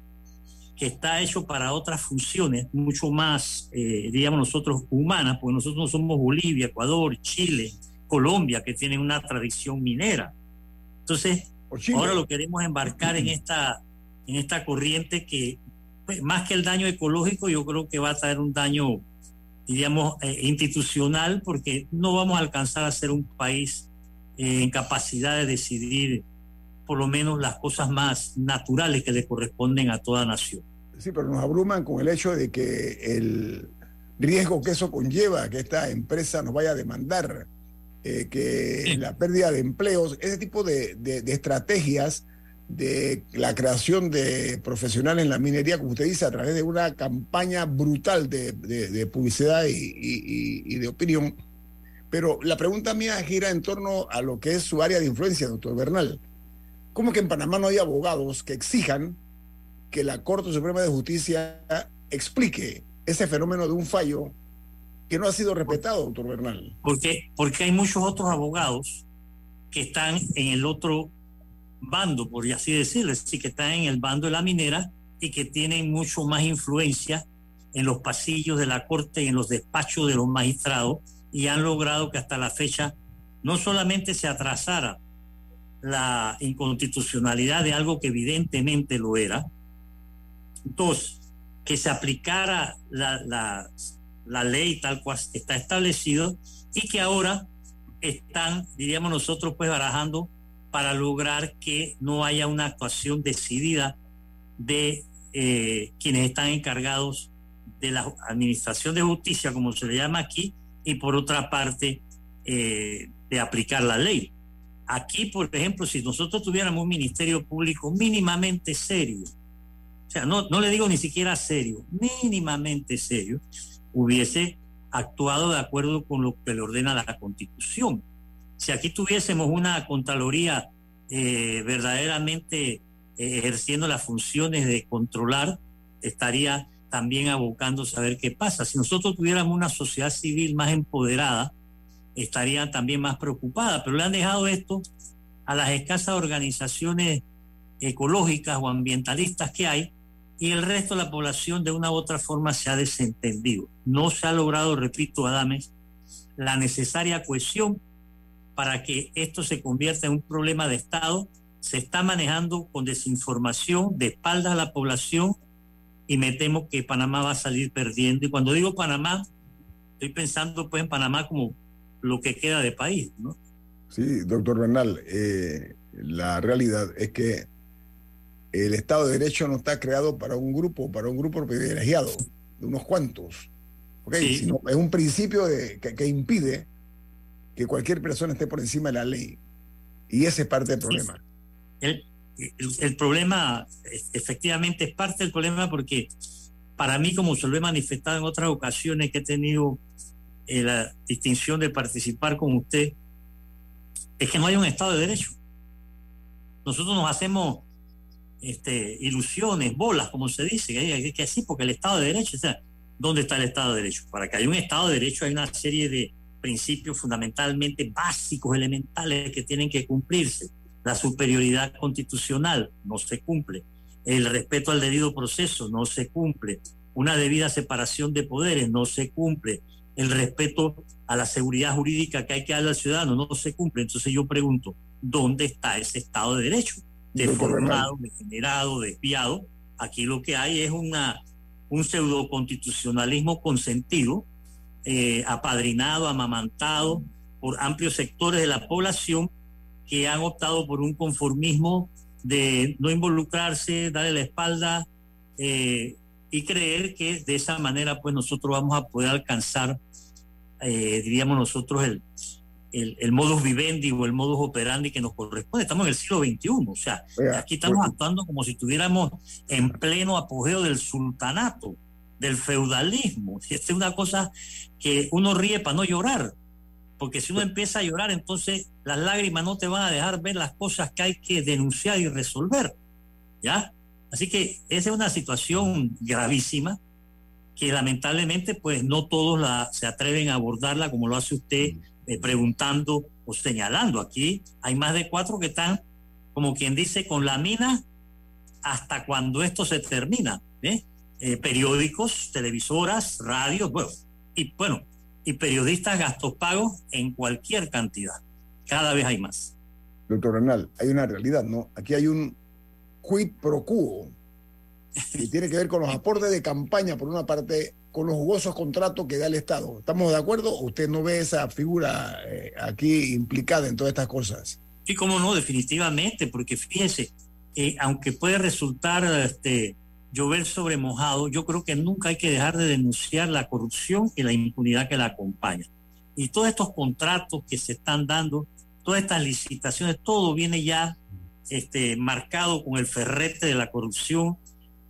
[SPEAKER 10] que está hecho para otras funciones mucho más, eh, digamos nosotros, humanas, porque nosotros no somos Bolivia, Ecuador, Chile, Colombia, que tienen una tradición minera. Entonces, ahora lo queremos embarcar en esta, en esta corriente que, pues, más que el daño ecológico, yo creo que va a traer un daño, diríamos, eh, institucional, porque no vamos a alcanzar a ser un país eh, en capacidad de decidir por lo menos las cosas más naturales que le corresponden a toda nación.
[SPEAKER 4] Sí, pero nos abruman con el hecho de que el riesgo que eso conlleva, que esta empresa nos vaya a demandar, eh, que sí. la pérdida de empleos, ese tipo de, de, de, estrategias de la creación de profesionales en la minería, como usted dice, a través de una campaña brutal de, de publicidad y, y, y, de opinión. Pero la pregunta mía gira en torno a lo que es su área de influencia, doctor Bernal. ¿Cómo que en Panamá no hay abogados que exijan que la Corte Suprema de Justicia explique ese fenómeno de un fallo que no ha sido respetado, doctor Bernal?
[SPEAKER 10] Porque, porque hay muchos otros abogados que están en el otro bando, por así decirlo, es decir, que están en el bando de la minera y que tienen mucho más influencia en los pasillos de la Corte y en los despachos de los magistrados y han logrado que hasta la fecha no solamente se atrasara la inconstitucionalidad de algo que evidentemente lo era. Dos, que se aplicara la, la, la, ley tal cual está establecido y que ahora están, diríamos nosotros, pues barajando para lograr que no haya una actuación decidida de eh, quienes están encargados de la administración de justicia, como se le llama aquí, y por otra parte, eh, de aplicar la ley. Aquí, por ejemplo, si nosotros tuviéramos un ministerio público mínimamente serio, o sea, no, no le digo ni siquiera serio, mínimamente serio, hubiese actuado de acuerdo con lo que le ordena la Constitución. Si aquí tuviésemos una Contraloría eh, verdaderamente eh, ejerciendo las funciones de controlar, estaría también abocándose a ver qué pasa. Si nosotros tuviéramos una sociedad civil más empoderada, estarían también más preocupadas, pero le han dejado esto a las escasas organizaciones ecológicas o ambientalistas que hay y el resto de la población de una u otra forma se ha desentendido. No se ha logrado, repito, Adames, la necesaria cohesión para que esto se convierta en un problema de Estado se está manejando con desinformación, de espaldas a la población, y me temo que Panamá va a salir perdiendo. Y cuando digo Panamá, estoy pensando pues en Panamá como lo que queda de país, ¿no?
[SPEAKER 4] Sí, doctor Bernal, eh, la realidad es que el Estado de Derecho no está creado para un grupo, para un grupo privilegiado, de unos cuantos. ¿okay?
[SPEAKER 10] Sí.
[SPEAKER 4] Sino es un principio de, que, que impide que cualquier persona esté por encima de la ley. Y ese es parte del problema.
[SPEAKER 10] El, el, el problema, e- efectivamente, es parte del problema porque para mí, como se lo he manifestado en otras ocasiones que he tenido eh, la distinción de participar con usted, es que no hay un Estado de Derecho. Nosotros nos hacemos este, ilusiones, bolas, como se dice, que, que, que sí, porque el Estado de Derecho, o sea, ¿dónde está el Estado de Derecho? Para que haya un Estado de Derecho hay una serie de principios fundamentalmente básicos, elementales que tienen que cumplirse. La superioridad constitucional no se cumple. El respeto al debido proceso no se cumple. Una debida separación de poderes no se cumple. El respeto a la seguridad jurídica que hay que darle al ciudadano no se cumple. Entonces yo pregunto, ¿dónde está ese Estado de Derecho? Deformado, degenerado, desviado. Aquí lo que hay es una, un pseudoconstitucionalismo consentido, eh, apadrinado, amamantado por amplios sectores de la población que han optado por un conformismo de no involucrarse, darle la espalda eh, y creer que de esa manera pues nosotros vamos a poder alcanzar, eh, diríamos nosotros, el, el, el, modus vivendi o el modus operandi que nos corresponde. Estamos en el siglo XXI, o sea,
[SPEAKER 4] Oiga,
[SPEAKER 10] aquí estamos
[SPEAKER 4] pues-
[SPEAKER 10] actuando como si estuviéramos en pleno apogeo del sultanato, del feudalismo. *laughs* Esta es una cosa que uno ríe para no llorar, porque si uno empieza a llorar, entonces las lágrimas no te van a dejar ver las cosas que hay que denunciar y resolver. ¿Ya? Así que esa es una situación gravísima que lamentablemente pues no todos la, se atreven a abordarla como lo hace usted eh, preguntando o señalando. Aquí hay más de cuatro que están, como quien dice, con la mina hasta cuando esto se termina. ¿eh? Eh, periódicos, televisoras, radios, bueno, y bueno, y periodistas gastos pagos en cualquier cantidad. Cada vez hay más.
[SPEAKER 4] Doctor Renal, hay una realidad, ¿no? Aquí hay un quid pro quo que *laughs* tiene que ver con los aportes de campaña, por una parte, con los jugosos contratos que da el Estado. ¿Estamos de acuerdo? ¿O ¿Usted no ve esa figura eh, aquí implicada en todas estas cosas?
[SPEAKER 10] Sí, cómo no, definitivamente, porque fíjese, eh, aunque puede resultar este, llover sobre mojado, yo creo que nunca hay que dejar de denunciar la corrupción y la impunidad que la acompaña. Y todos estos contratos que se están dando, todas estas licitaciones, todo viene ya este, marcado con el ferrete de la corrupción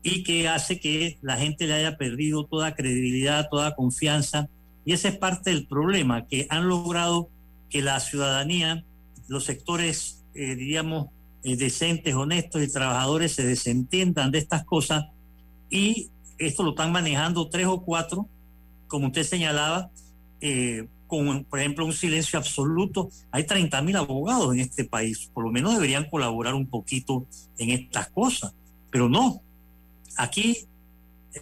[SPEAKER 10] y que hace que la gente le haya perdido toda credibilidad, toda confianza. Y ese es parte del problema, que han logrado que la ciudadanía, los sectores, eh, diríamos, eh, decentes, honestos y trabajadores se desentiendan de estas cosas y esto lo están manejando tres o cuatro, como usted señalaba, eh, con, por ejemplo, un silencio absoluto. Hay 30 mil abogados en este país, por lo menos deberían colaborar un poquito en estas cosas, pero no. Aquí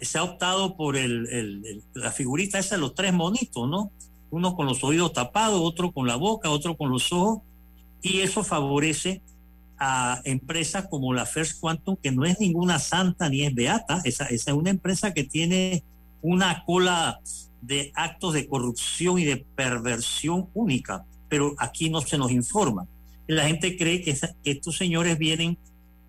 [SPEAKER 10] se ha optado por el, la figurita esa de los tres monitos, ¿no? Uno con los oídos tapados, otro con la boca, otro con los ojos, y eso favorece a empresas como la First Quantum, que no es ninguna santa ni es beata, esa, esa es una empresa que tiene una cola de actos de corrupción y de perversión única, pero aquí no se nos informa. La gente cree que, estos señores vienen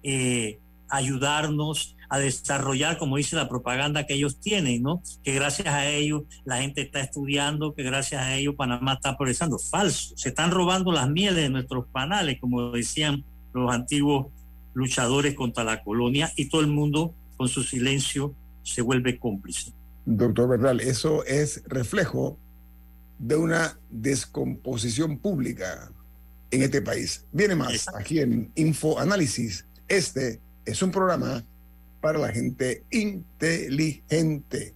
[SPEAKER 10] eh, a ayudarnos a desarrollar, como dice la propaganda que ellos tienen, ¿no? Que gracias a ellos la gente está estudiando, que gracias a ellos Panamá está progresando. Falso. Se están robando las mieles de nuestros panales, como decían los antiguos luchadores contra la colonia, y todo el mundo con su silencio se vuelve cómplice.
[SPEAKER 4] Doctor Bernal, eso es reflejo de una descomposición pública en este país. Viene más Exacto. aquí en Info Análisis. Este es un programa para la gente inteligente.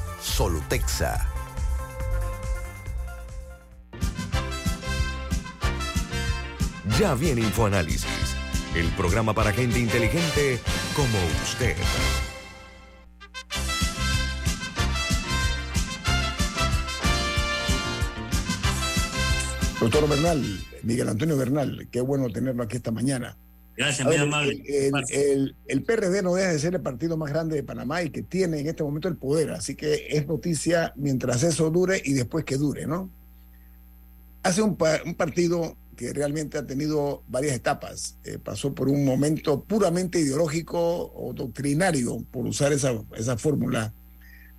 [SPEAKER 11] Solutexa.
[SPEAKER 2] Ya viene InfoAnálisis, el programa para gente inteligente como usted.
[SPEAKER 4] Doctor Bernal, Miguel Antonio Bernal, qué bueno tenerlo aquí esta mañana.
[SPEAKER 10] Gracias, muy amable.
[SPEAKER 4] El, el- el PRD no deja de ser el partido más grande de Panamá y que tiene en este momento el poder, así que es noticia mientras eso dure y después que dure, ¿no? Hace un, pa- un partido que realmente ha tenido varias etapas. Eh, pasó por un momento puramente ideológico o doctrinario, por usar esa, esa fórmula,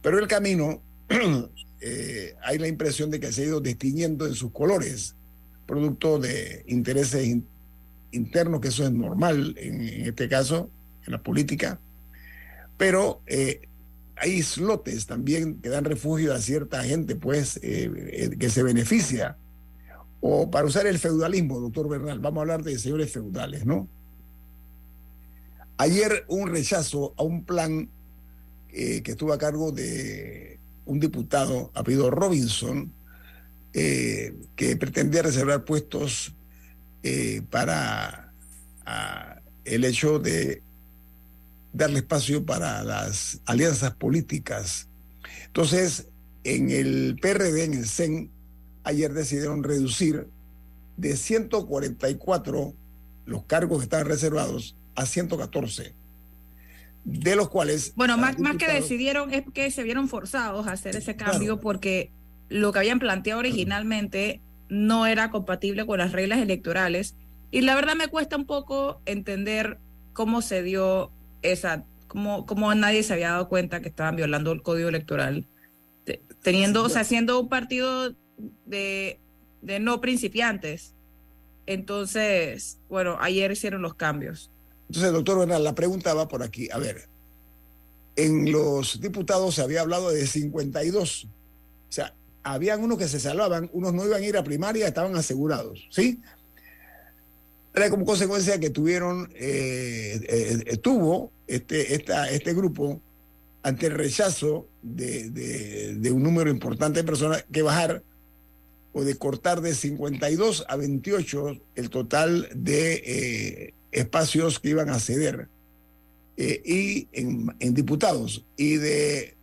[SPEAKER 4] pero el camino *clears throat* eh, hay la impresión de que se ha ido distinguiendo en sus colores, producto de intereses in- internos, que eso es normal en, este caso, en la política, pero eh, hay islotes también que dan refugio a cierta gente, pues, eh, eh, que se beneficia. O para usar el feudalismo, doctor Bernal, vamos a hablar de señores feudales, ¿no? Ayer un rechazo a un plan que estuvo a cargo de un diputado apellido Robinson, que pretendía reservar puestos eh, para el hecho de darle espacio para las alianzas políticas. Entonces, en el PRD, en el CEN, ayer decidieron reducir de 144 los cargos que estaban reservados a 114, de los cuales...
[SPEAKER 6] Bueno, más, que decidieron es que se vieron forzados a hacer ese cambio
[SPEAKER 4] Claro.
[SPEAKER 6] porque lo que habían planteado originalmente no era compatible con las reglas electorales. Y la verdad me cuesta un poco entender cómo se dio esa, cómo, cómo nadie se había dado cuenta que estaban violando el código electoral, te- teniendo, o sea, siendo un partido de, de no principiantes. Entonces, bueno, ayer hicieron los cambios.
[SPEAKER 4] Entonces, doctor Bernal, la pregunta va por aquí. A ver, en los diputados se había hablado de 52. O sea, habían unos que se salvaban, unos no iban a ir a primaria, estaban asegurados, ¿sí? Era como consecuencia que tuvieron, eh, eh, eh, tuvo este, esta, este grupo ante el rechazo de, de- un número importante de personas que bajar o de cortar de 52 a 28 el total de espacios que iban a ceder y en, en diputados y de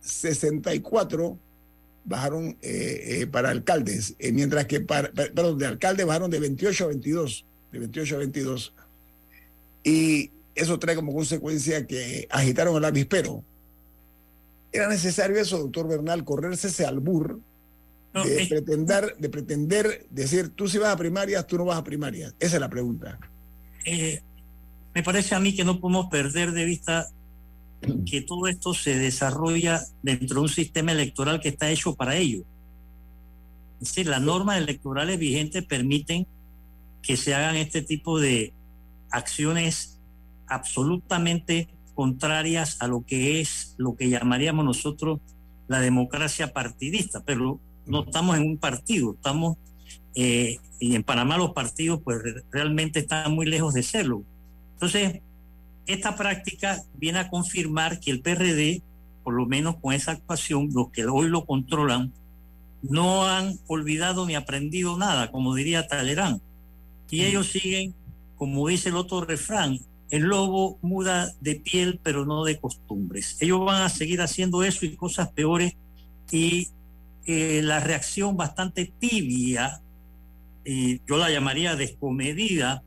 [SPEAKER 4] 64 bajaron eh, eh, para alcaldes, eh, mientras que para, per- perdón, de alcaldes bajaron de 28 a 22, de 28 a 22. Y eso trae como consecuencia que agitaron el avispero. ¿Era necesario eso, doctor Bernal, correrse ese albur
[SPEAKER 10] No,
[SPEAKER 4] de,
[SPEAKER 10] es-
[SPEAKER 4] pretender, de pretender decir, tú si vas a primarias, tú no vas a primarias? Esa es la pregunta.
[SPEAKER 10] me parece a mí que no podemos perder de vista que todo esto se desarrolla dentro de un sistema electoral que está hecho para ello. Es decir, las normas electorales vigentes permiten que se hagan este tipo de acciones absolutamente contrarias a lo que es lo que llamaríamos nosotros la democracia partidista, pero no estamos en un partido, estamos eh, y en Panamá los partidos pues re- realmente están muy lejos de serlo. Entonces, esta práctica viene a confirmar que el PRD, por lo menos con esa actuación, los que hoy lo controlan, no han olvidado ni aprendido nada, como diría Talerán. Y ellos siguen, como dice el otro refrán, el lobo muda de piel, pero no de costumbres. Ellos van a seguir haciendo eso y cosas peores. Y eh, la reacción bastante tibia, yo la llamaría descomedida,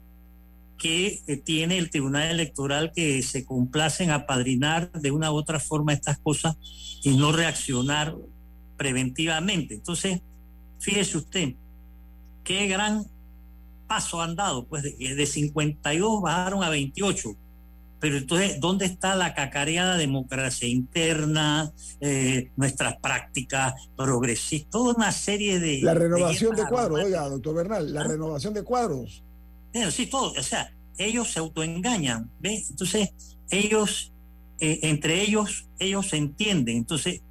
[SPEAKER 10] que eh, tiene el Tribunal Electoral que se complacen a padrinar de una u otra forma estas cosas y no reaccionar preventivamente. Entonces, fíjese usted, qué gran paso han dado, pues de, de 52 bajaron a 28. Pero entonces, ¿dónde está la cacareada democracia interna, eh, nuestras prácticas progresistas, toda una serie de...
[SPEAKER 4] La renovación de cuadros, oiga, doctor Bernal, la
[SPEAKER 10] ¿Ah?
[SPEAKER 4] renovación de cuadros.
[SPEAKER 10] Sí, todo. O sea, ellos se autoengañan, ¿ves? Entonces, ellos, eh, entre ellos, ellos se entienden. Entonces,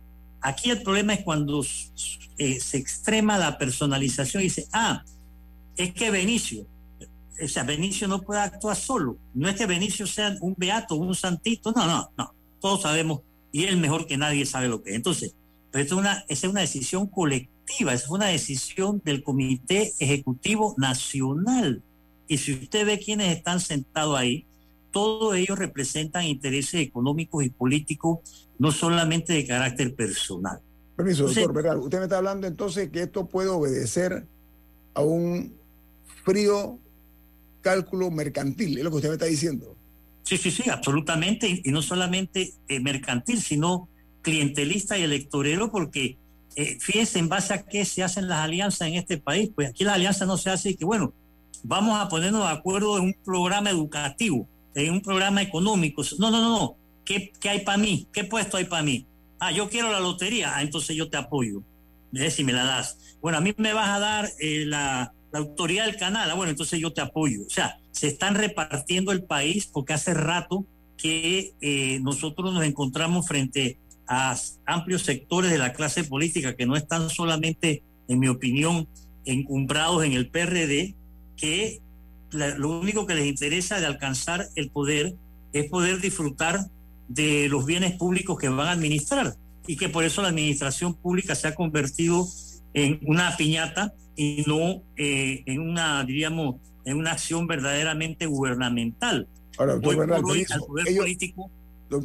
[SPEAKER 10] Aquí el problema es cuando eh, se extrema la personalización y dice, ah, es que Benicio, o sea, Benicio no puede actuar solo. No es que Benicio sea un beato, un santito, no, no, no. Todos sabemos, y él mejor que nadie sabe lo que es. Entonces, pero es una, es una decisión colectiva, es una decisión del Comité Ejecutivo Nacional. Y si usted ve quiénes están sentados ahí, todos ellos representan intereses económicos y políticos, no solamente de carácter personal.
[SPEAKER 4] Permiso, doctor, ¿verdad? Usted me está hablando entonces que esto puede obedecer a un frío cálculo mercantil, es lo que usted me está diciendo.
[SPEAKER 10] Sí, sí, sí, absolutamente, y, no solamente eh, mercantil, sino clientelista y electorero, porque eh, fíjense en base a qué se hacen las alianzas en este país, pues aquí la alianza no se hace y que, bueno, vamos a ponernos de acuerdo en un programa educativo, en un programa económico. No, no, no, no. ¿Qué, qué hay para mí? ¿Qué puesto hay para mí? Ah, yo quiero la lotería. Ah, entonces yo te apoyo. ¿Ves si me la das? Bueno, a mí me vas a dar eh, la, la autoridad del canal. Ah, bueno, entonces yo te apoyo. O sea, se están repartiendo el país porque hace rato que eh, nosotros nos encontramos frente a amplios sectores de la clase política que no están solamente, en mi opinión, encumbrados en el PRD, que lo único que les interesa de alcanzar el poder es poder disfrutar de los bienes públicos que van a administrar y que por eso la administración pública se ha convertido en una piñata y no eh, en una, diríamos, en una acción verdaderamente gubernamental.
[SPEAKER 4] Ahora, doctor
[SPEAKER 10] hoy hoy al poder político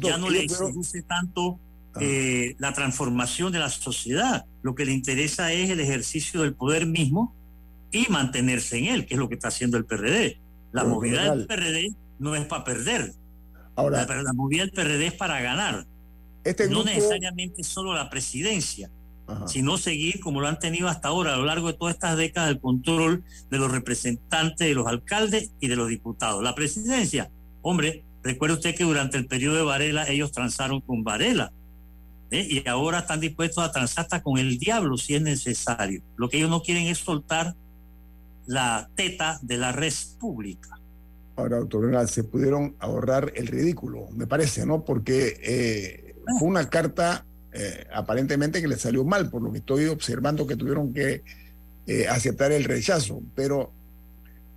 [SPEAKER 10] ya no le seduce tanto ah. eh, la transformación de la sociedad. Lo que le interesa es el ejercicio del poder mismo y mantenerse en él, que es lo que está haciendo el PRD. La movida del PRD no es para perder. Ahora, la, la, movida del PRD es para ganar. Este No necesariamente solo la presidencia, sino seguir como lo han tenido hasta ahora a lo largo de todas estas décadas el control de los representantes, de los alcaldes y de los diputados. La presidencia, hombre, recuerde usted que durante el periodo de Varela ellos transaron con Varela. ¿eh? Y ahora están dispuestos a transar hasta con el diablo si es necesario. Lo que ellos no quieren es soltar la teta de la red pública.
[SPEAKER 4] Ahora, doctor se pudieron ahorrar el ridículo, me parece, ¿no? Porque eh, fue una carta eh, aparentemente que le salió mal, por lo que estoy observando que tuvieron que eh, aceptar el rechazo. Pero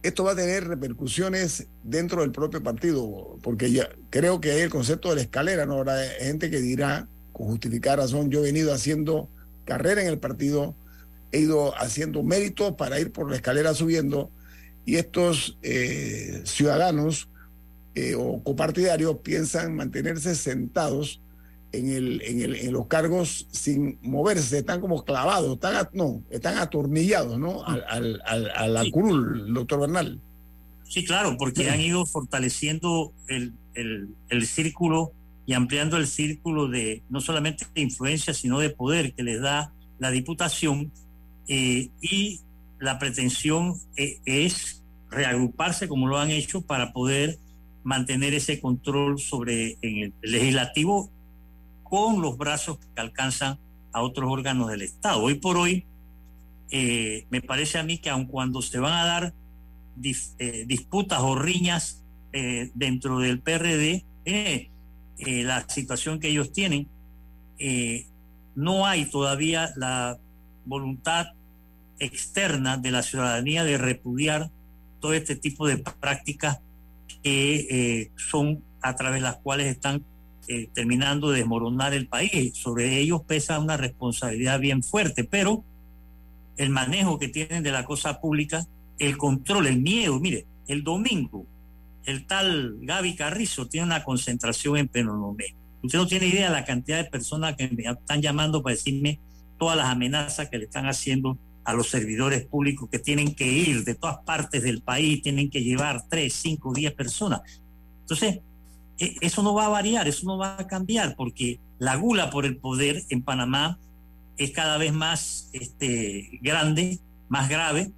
[SPEAKER 4] esto va a tener repercusiones dentro del propio partido, porque ya creo que hay el concepto de la escalera, ¿no? Habrá gente que dirá, con justificar razón, yo he venido haciendo carrera en el partido he ido haciendo méritos para ir por la escalera subiendo y estos eh, ciudadanos eh, o copartidarios piensan mantenerse sentados en, el, en, el, en, los cargos sin moverse, están como clavados, están, no, están atornillados ¿no? al, al, a la curul, doctor Bernal.
[SPEAKER 10] Sí, claro, porque han ido fortaleciendo el, el, el, círculo y ampliando el círculo de no solamente de influencia, sino de poder que les da la diputación eh, y la pretensión eh, es reagruparse como lo han hecho para poder mantener ese control sobre el legislativo con los brazos que alcanzan a otros órganos del Estado. Hoy por hoy, eh, me parece a mí que aun cuando se van a dar disputas o riñas dentro del PRD, la situación que ellos tienen, no hay todavía la voluntad externa de la ciudadanía de repudiar todo este tipo de prácticas que eh, son a través de las cuales están eh, terminando de desmoronar el país. Sobre ellos pesa una responsabilidad bien fuerte, pero el manejo que tienen de la cosa pública, el control, el miedo. Mire, el domingo, el tal Gaby Carrizo tiene una concentración en Penonomé. Usted no tiene idea de la cantidad de personas que me están llamando para decirme todas las amenazas que le están haciendo a los servidores públicos que tienen que ir de todas partes del país, tienen que llevar tres, cinco, diez personas. Entonces, e, eso no va a variar, eso no va a cambiar, porque la gula por el poder en Panamá es cada vez más este, grande, más grave,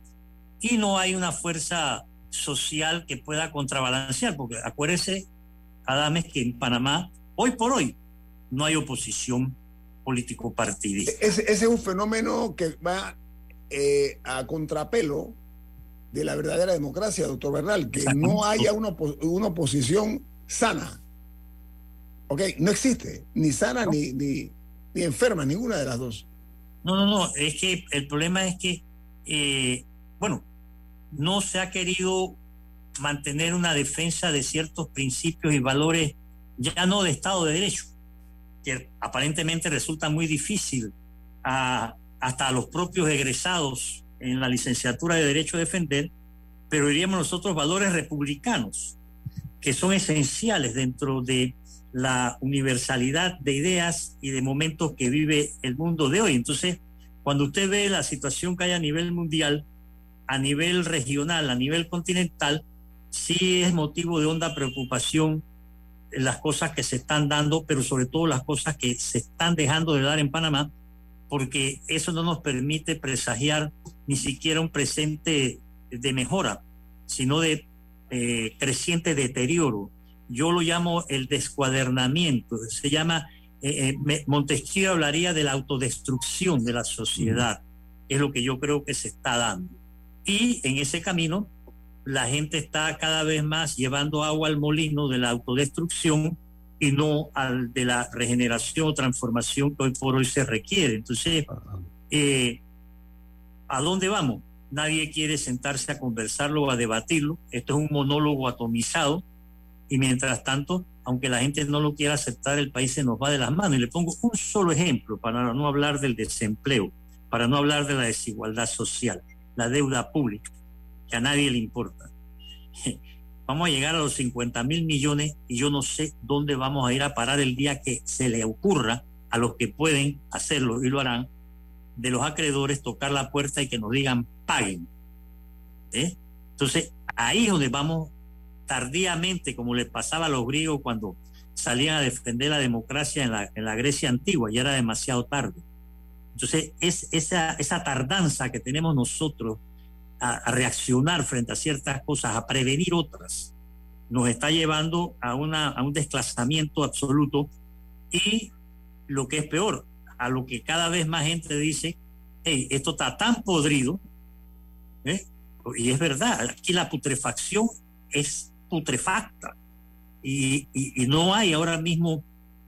[SPEAKER 10] y no hay una fuerza social que pueda contrabalancear, porque acuérdese, Adames, que en Panamá, hoy por hoy, no hay oposición político partidista.
[SPEAKER 4] Ese, ese es un fenómeno que va eh, a contrapelo de la verdadera democracia, doctor Bernal, que no haya una, una oposición sana. ¿Ok? No existe, ni sana ni, ni, ni enferma, ninguna de las dos.
[SPEAKER 10] No, no, no, es que el problema es que, eh, bueno, no se ha querido mantener una defensa de ciertos principios y valores, ya no de Estado de Derecho, que aparentemente resulta muy difícil a, hasta a los propios egresados en la licenciatura de Derecho a defender, pero diríamos nosotros valores republicanos, que son esenciales dentro de la universalidad de ideas y de momentos que vive el mundo de hoy. Entonces, cuando usted ve la situación que hay a nivel mundial, a nivel regional, a nivel continental, sí es motivo de honda preocupación las cosas que se están dando, pero sobre todo las cosas que se están dejando de dar en Panamá, porque eso no nos permite presagiar ni siquiera un presente de mejora, sino de eh, creciente deterioro. Yo lo llamo el descuadernamiento, se llama, eh, eh, Montesquieu hablaría de la autodestrucción de la sociedad, es lo que yo creo que se está dando. Y en ese camino, la gente está cada vez más llevando agua al molino de la autodestrucción y no al de la regeneración o transformación que hoy por hoy se requiere. Entonces, eh, ¿a dónde vamos? Nadie quiere sentarse a conversarlo o a debatirlo. Esto es un monólogo atomizado y mientras tanto, aunque la gente no lo quiera aceptar, el país se nos va de las manos. Y le pongo un solo ejemplo para no hablar del desempleo, para no hablar de la desigualdad social la deuda pública, que a nadie le importa. *laughs* Vamos a llegar a los 50 mil millones y yo no sé dónde vamos a ir a parar el día que se le ocurra a los que pueden hacerlo y lo harán, de los acreedores tocar la puerta y que nos digan paguen. ¿Eh? Entonces, ahí es donde vamos tardíamente, como le pasaba a los griegos cuando salían a defender la democracia en la, en la Grecia antigua, ya era demasiado tarde. Entonces, es esa, esa tardanza que tenemos nosotros a, reaccionar frente a ciertas cosas, a prevenir otras, nos está llevando a, una, a un desclasamiento absoluto y lo que es peor, a lo que cada vez más gente dice, hey, esto está tan podrido, ¿eh? y es verdad, aquí la putrefacción es putrefacta y, no hay ahora mismo,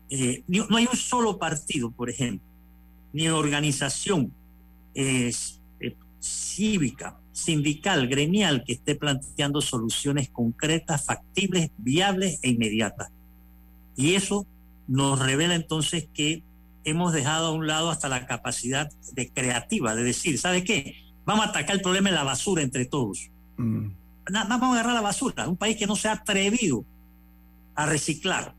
[SPEAKER 10] eh, no hay un solo partido, por ejemplo, ni organización eh, cívica, sindical, gremial que esté planteando soluciones concretas, factibles, viables e inmediatas. Y eso nos revela entonces que hemos dejado a un lado hasta la capacidad de creativa, de decir, ¿sabe qué? Vamos a atacar el problema de la basura entre todos. Mm. vamos a agarrar la basura. Un país que no se ha atrevido a reciclar,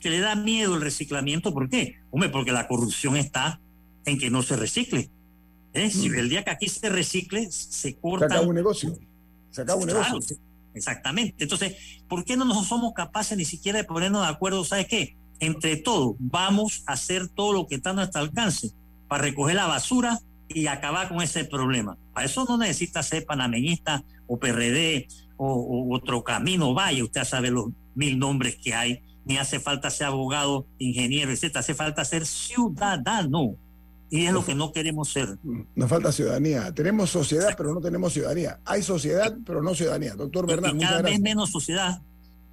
[SPEAKER 10] que le da miedo el reciclamiento. ¿Por qué? Hombre, porque la corrupción está en que no se recicle. ¿Eh? Si mm. el día que aquí se recicle, se corta.
[SPEAKER 4] Se acaba un negocio. Se acaba un negocio.
[SPEAKER 10] Exactamente. Entonces, ¿por qué no nos somos capaces ni siquiera de ponernos de acuerdo? ¿Sabes qué? Entre todos, vamos a hacer todo lo que está a nuestro alcance para recoger la basura y acabar con ese problema. Para eso no necesita ser panameñista o PRD o, otro camino. Vaya, usted sabe los mil nombres que hay. Ni hace falta ser abogado, ingeniero, etc. Hace falta ser ciudadano. Y es lo que no queremos ser.
[SPEAKER 4] Nos falta ciudadanía. Tenemos sociedad, pero no tenemos ciudadanía. Hay sociedad, pero no ciudadanía. Doctor Bernal,
[SPEAKER 10] cada vez menos sociedad.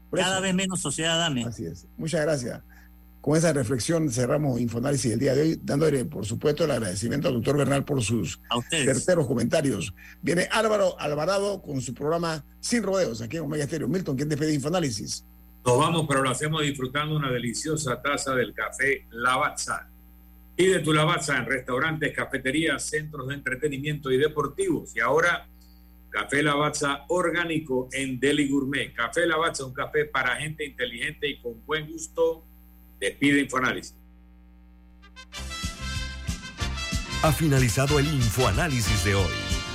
[SPEAKER 10] cada vez menos sociedad, dame.
[SPEAKER 4] Así es. Muchas gracias. Con esa reflexión cerramos Infoanálisis del día de hoy, dándole, por supuesto, el agradecimiento al doctor Bernal por sus terceros comentarios. Viene Álvaro Alvarado con su programa Sin Rodeos, aquí en Omega Estéreo. Milton, ¿quién despide Infoanálisis?
[SPEAKER 5] Nos vamos, pero lo hacemos disfrutando una deliciosa taza del café Lavazza Pide tu lavazza en restaurantes, cafeterías, centros de entretenimiento y deportivos. Y ahora, Café Lavazza orgánico en Deli Gourmet. Café Lavazza, un café para gente inteligente y con buen gusto. Despide Infoanálisis.
[SPEAKER 2] Ha finalizado el Infoanálisis de hoy.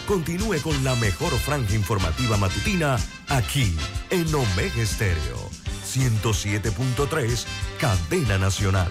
[SPEAKER 2] Continúe con la mejor franja informativa matutina aquí en Omega Estéreo 107.3, Cadena Nacional.